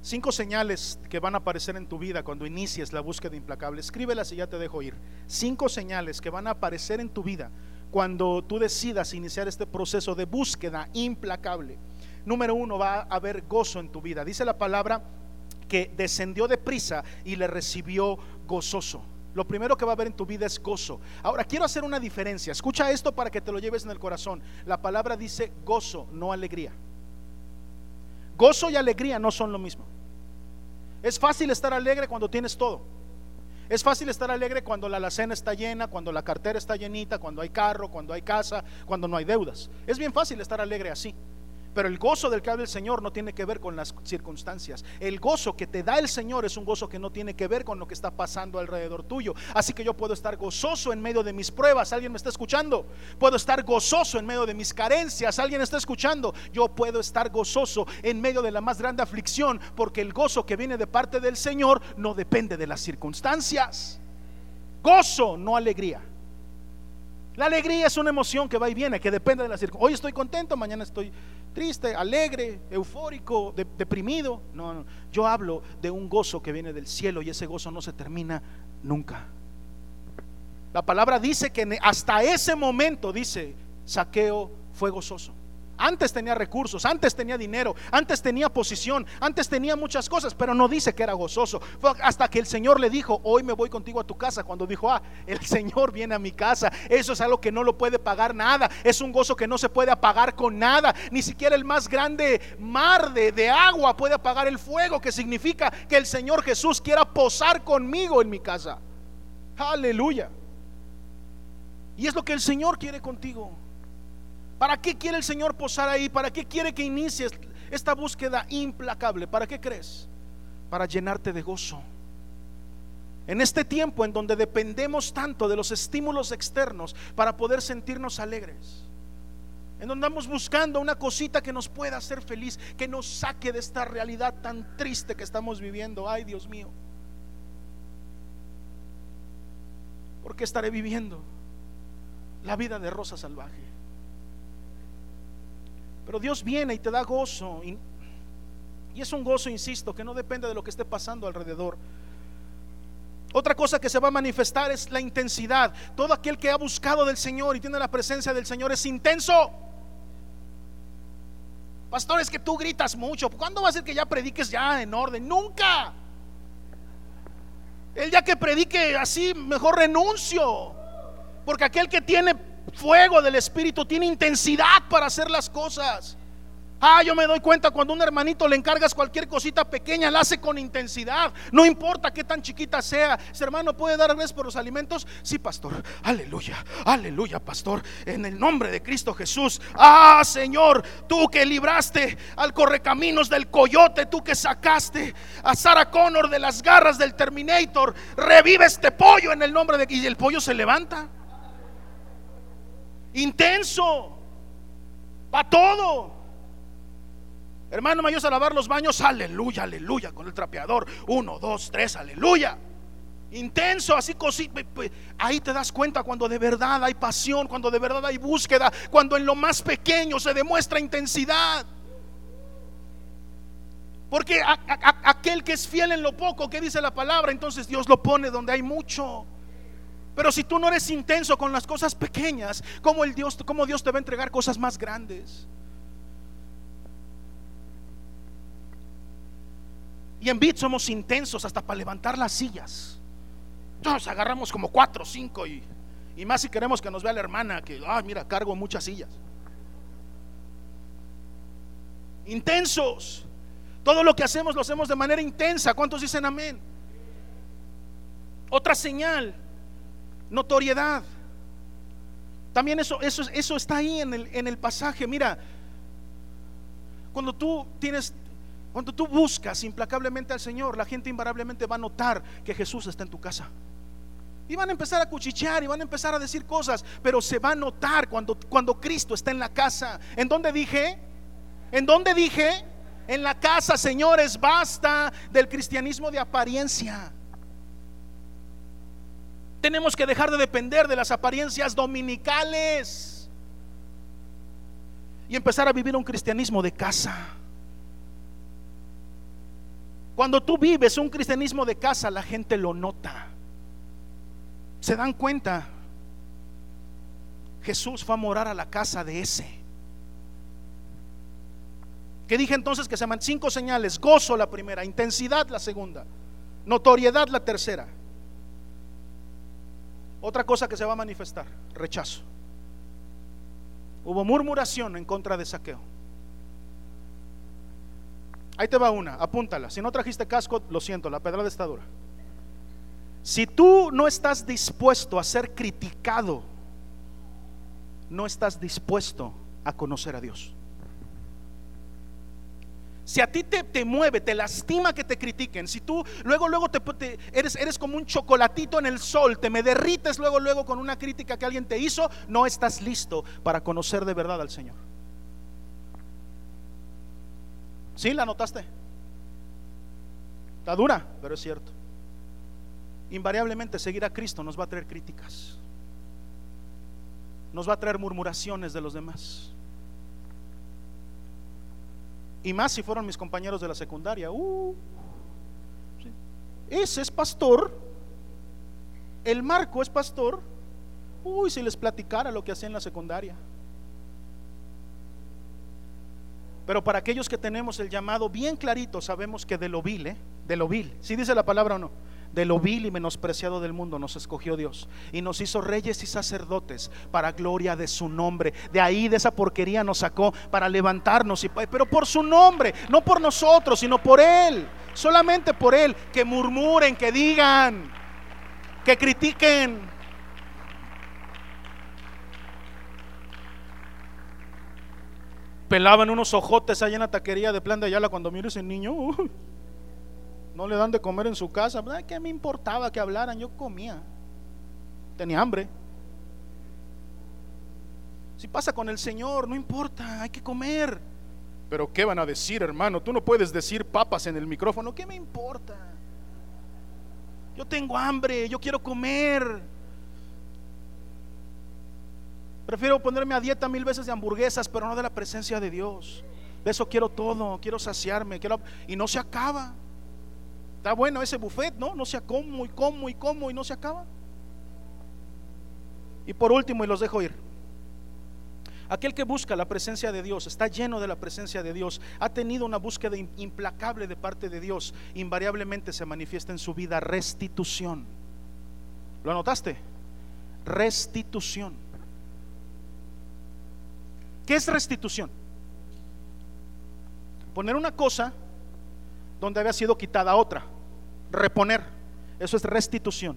Cinco señales que van a aparecer en tu vida cuando inicies la búsqueda implacable. Escríbelas y ya te dejo ir. Cinco señales que van a aparecer en tu vida cuando tú decidas iniciar este proceso de búsqueda implacable número uno, va a haber gozo en tu vida. Dice la palabra que descendió de prisa y le recibió gozoso. Lo primero que va a haber en tu vida es gozo. Ahora quiero hacer una diferencia. Escucha esto para que te lo lleves en el corazón. La palabra dice gozo, no alegría. Gozo y alegría no son lo mismo. Es fácil estar alegre cuando tienes todo. Es fácil estar alegre cuando la alacena está llena, cuando la cartera está llenita, cuando hay carro, cuando hay casa, cuando no hay deudas. Es bien fácil estar alegre así. Pero el gozo del que habla el Señor no tiene que ver con las circunstancias. El gozo que te da el Señor es un gozo que no tiene que ver con lo que está pasando alrededor tuyo. Así que yo puedo estar gozoso en medio de mis pruebas. ¿Alguien me está escuchando? Puedo estar gozoso en medio de mis carencias. ¿Alguien está escuchando? Yo puedo estar gozoso en medio de la más grande aflicción porque el gozo que viene de parte del Señor no depende de las circunstancias. Gozo, no alegría. La alegría es una emoción que va y viene, que depende de las circunstancias. Hoy estoy contento, mañana estoy triste, alegre, eufórico, deprimido. No, no, yo hablo de un gozo que viene del cielo y ese gozo no se termina nunca. La palabra dice que hasta ese momento, dice, saqueo fue gozoso. Antes tenía recursos, antes tenía dinero, antes tenía posición, antes tenía muchas cosas, pero no dice que era gozoso. Fue hasta que el Señor le dijo, hoy me voy contigo a tu casa. Cuando dijo, ah, el Señor viene a mi casa. Eso es algo que no lo puede pagar nada. Es un gozo que no se puede apagar con nada. Ni siquiera el más grande mar de, de agua puede apagar el fuego, que significa que el Señor Jesús quiera posar conmigo en mi casa. Aleluya. Y es lo que el Señor quiere contigo. ¿Para qué quiere el Señor posar ahí? ¿Para qué quiere que inicies esta búsqueda implacable? ¿Para qué crees? Para llenarte de gozo. En este tiempo en donde dependemos tanto de los estímulos externos para poder sentirnos alegres. En donde andamos buscando una cosita que nos pueda hacer feliz, que nos saque de esta realidad tan triste que estamos viviendo. Ay, Dios mío. ¿Por qué estaré viviendo la vida de rosa salvaje? Pero Dios viene y te da gozo. Y, es un gozo, insisto, que no depende de lo que esté pasando alrededor. Otra cosa que se va a manifestar es la intensidad. Todo aquel que ha buscado del Señor y tiene la presencia del Señor es intenso. Pastor, es que tú gritas mucho. ¿Cuándo va a ser que ya prediques ya en orden? Nunca. El día que predique así, mejor renuncio. Porque aquel que tiene fuego del Espíritu, tiene intensidad para hacer las cosas. Ah, yo me doy cuenta cuando un hermanito le encargas cualquier cosita pequeña, la hace con intensidad. No importa qué tan chiquita sea. Ese hermano puede dar gracias por los alimentos. Sí, pastor. Aleluya. Aleluya, pastor. En el nombre de Cristo Jesús. Ah, Señor, tú que libraste al correcaminos del coyote, tú que sacaste a Sarah Connor de las garras del Terminator. Revive este pollo en el nombre de... Y el pollo se levanta intenso, para todo. Hermano, me a lavar los baños, aleluya, aleluya, con el trapeador. Uno, dos, tres, aleluya. Intenso, así cosita. Ahí te das cuenta cuando de verdad hay pasión, cuando de verdad hay búsqueda, cuando en lo más pequeño se demuestra intensidad. Porque aquel que es fiel en lo poco, que dice la palabra, entonces Dios lo pone donde hay mucho. Pero si tú no eres intenso con las cosas pequeñas, ¿cómo, el Dios, cómo Dios te va a entregar cosas más grandes? Y en Bit somos intensos hasta para levantar las sillas. Nos agarramos como cuatro o cinco y, y más si queremos que nos vea la hermana que, ah, mira, cargo muchas sillas. Intensos. Todo lo que hacemos lo hacemos de manera intensa. ¿Cuántos dicen amén? Otra señal notoriedad. También eso, eso, eso está ahí en el, en el pasaje. Mira, cuando tú tienes, cuando tú buscas implacablemente al Señor, la gente invariablemente va a notar que Jesús está en tu casa. Y van a empezar a cuchichear y van a empezar a decir cosas, pero se va a notar cuando, cuando Cristo está en la casa. ¿En dónde dije? ¿En dónde dije? En la casa, señores, basta del cristianismo de apariencia. Tenemos que dejar de depender de las apariencias dominicales y empezar a vivir un cristianismo de casa. Cuando tú vives un cristianismo de casa, la gente lo nota. Se dan cuenta. Jesús fue a morar a la casa de ese. Que dije entonces que se llaman cinco señales, gozo la primera, intensidad la segunda, notoriedad la tercera. Otra cosa que se va a manifestar, rechazo. Hubo murmuración en contra de saqueo. Ahí te va una, apúntala. Si no trajiste casco, lo siento, la pedrada está dura. Si tú no estás dispuesto a ser criticado, no estás dispuesto a conocer a Dios. Si a ti te, te, mueve, te lastima que te critiquen, si tú luego, luego te, eres, eres como un chocolatito en el sol, te me derrites luego, luego con una crítica que alguien te hizo, no estás listo para conocer de verdad al Señor. ¿Sí? ¿La notaste? Está dura, pero es cierto. Invariablemente seguir a Cristo nos va a traer críticas. Nos va a traer murmuraciones de los demás. Y más si fueron mis compañeros de la secundaria. Uh, Ese es pastor. El Marco es pastor. Uy, si les platicara lo que hacía en la secundaria. Pero para aquellos que tenemos el llamado bien clarito, sabemos que de lo vil, ¿eh? de lo vil, si dice la palabra o no, de lo vil y menospreciado del mundo nos escogió Dios y nos hizo reyes y sacerdotes para gloria de su nombre. De ahí, de esa porquería nos sacó para levantarnos, y, pero por su nombre, no por nosotros, sino por Él, solamente por Él, que murmuren, que digan, que critiquen Pelaban unos ojotes allá en la taquería de plan de Ayala cuando miro ese niño. No le dan de comer en su casa. ¿Qué me importaba que hablaran? Yo comía. Tenía hambre. Si pasa con el Señor, no importa, hay que comer. Pero ¿qué van a decir, hermano? Tú no puedes decir papas en el micrófono. ¿Qué me importa? Yo tengo hambre, yo quiero comer. Prefiero ponerme a dieta mil veces de hamburguesas, pero no de la presencia de Dios. De eso quiero todo, quiero saciarme, quiero y no se acaba. Está bueno ese buffet, ¿no? No se como y como y como y no se acaba. Y por último, y los dejo ir. Aquel que busca la presencia de Dios, está lleno de la presencia de Dios, ha tenido una búsqueda implacable de parte de Dios, invariablemente se manifiesta en su vida restitución. ¿Lo anotaste? Restitución. ¿Qué es restitución? Poner una cosa donde había sido quitada otra. Reponer. Eso es restitución.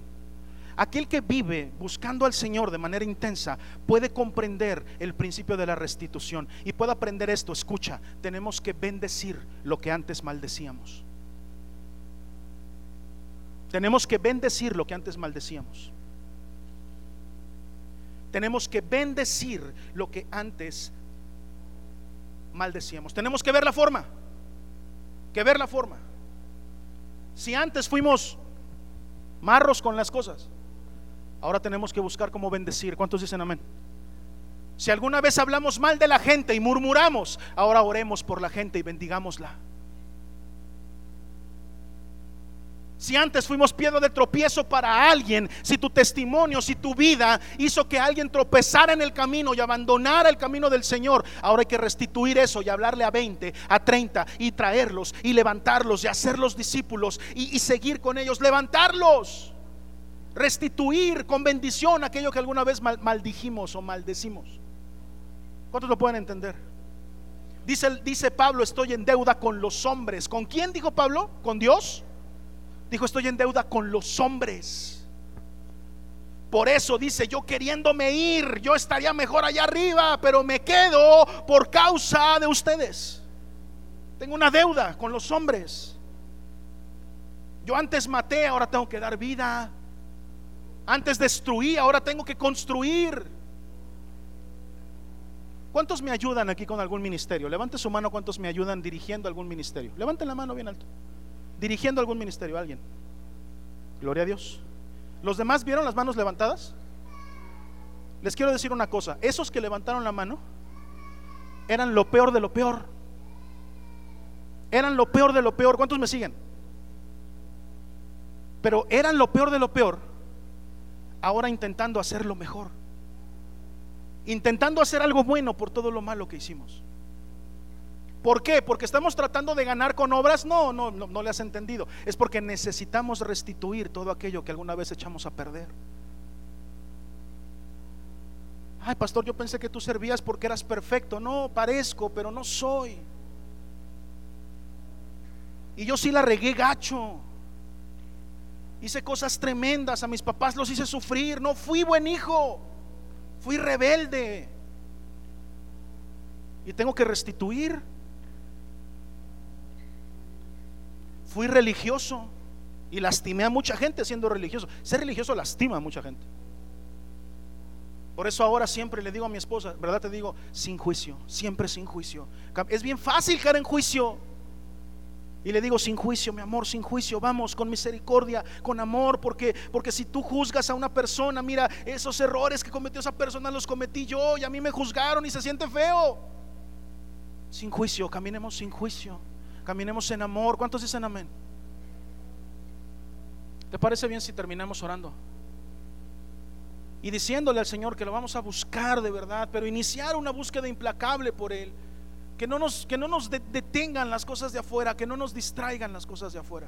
Aquel que vive buscando al Señor de manera intensa puede comprender el principio de la restitución y puede aprender esto. Escucha, tenemos que bendecir lo que antes maldecíamos. Tenemos que bendecir lo que antes maldecíamos. Tenemos que bendecir lo que antes maldecíamos. Tenemos que ver la forma, que ver la forma. Si antes fuimos marros con las cosas, ahora tenemos que buscar cómo bendecir. ¿Cuántos dicen amén? Si alguna vez hablamos mal de la gente y murmuramos, ahora oremos por la gente y bendigámosla. Si antes fuimos piedra de tropiezo para alguien, si tu testimonio, si tu vida hizo que alguien tropezara en el camino y abandonara el camino del Señor, ahora hay que restituir eso y hablarle a 20, a 30 y traerlos y levantarlos y hacerlos discípulos y, seguir con ellos, levantarlos, restituir con bendición aquello que alguna vez maldijimos o maldecimos. ¿Cuántos lo pueden entender? Dice, dice Pablo, estoy en deuda con los hombres. ¿Con quién dijo Pablo? ¿Con Dios? Dijo, estoy en deuda con los hombres. Por eso dice, yo queriéndome ir, yo estaría mejor allá arriba, pero me quedo por causa de ustedes. Tengo una deuda con los hombres. Yo antes maté, ahora tengo que dar vida. Antes destruí, ahora tengo que construir. ¿Cuántos me ayudan aquí con algún ministerio? Levante su mano, ¿cuántos me ayudan dirigiendo algún ministerio? Levanten la mano bien alto dirigiendo algún ministerio, alguien. Gloria a Dios. ¿Los demás vieron las manos levantadas? Les quiero decir una cosa, esos que levantaron la mano eran lo peor de lo peor. Eran lo peor de lo peor. ¿Cuántos me siguen? Pero eran lo peor de lo peor, ahora intentando hacer lo mejor. Intentando hacer algo bueno por todo lo malo que hicimos. ¿Por qué? Porque estamos tratando de ganar con obras. No, no, no, no le has entendido. Es porque necesitamos restituir todo aquello que alguna vez echamos a perder. Ay, pastor, yo pensé que tú servías porque eras perfecto. No, parezco, pero no soy. Y yo sí la regué gacho. Hice cosas tremendas, a mis papás los hice sufrir. No fui buen hijo, fui rebelde. Y tengo que restituir. Fui religioso y lastimé a mucha gente siendo religioso. Ser religioso lastima a mucha gente. Por eso ahora siempre le digo a mi esposa, ¿verdad? Te digo, sin juicio, siempre sin juicio. Es bien fácil caer en juicio. Y le digo sin juicio, mi amor, sin juicio, vamos con misericordia, con amor, porque porque si tú juzgas a una persona, mira, esos errores que cometió esa persona los cometí yo y a mí me juzgaron y se siente feo. Sin juicio, caminemos sin juicio. Caminemos en amor. ¿Cuántos dicen amén? ¿Te parece bien si terminamos orando? Y diciéndole al Señor que lo vamos a buscar de verdad, pero iniciar una búsqueda implacable por Él. Que no nos, que no nos detengan las cosas de afuera, que no nos distraigan las cosas de afuera.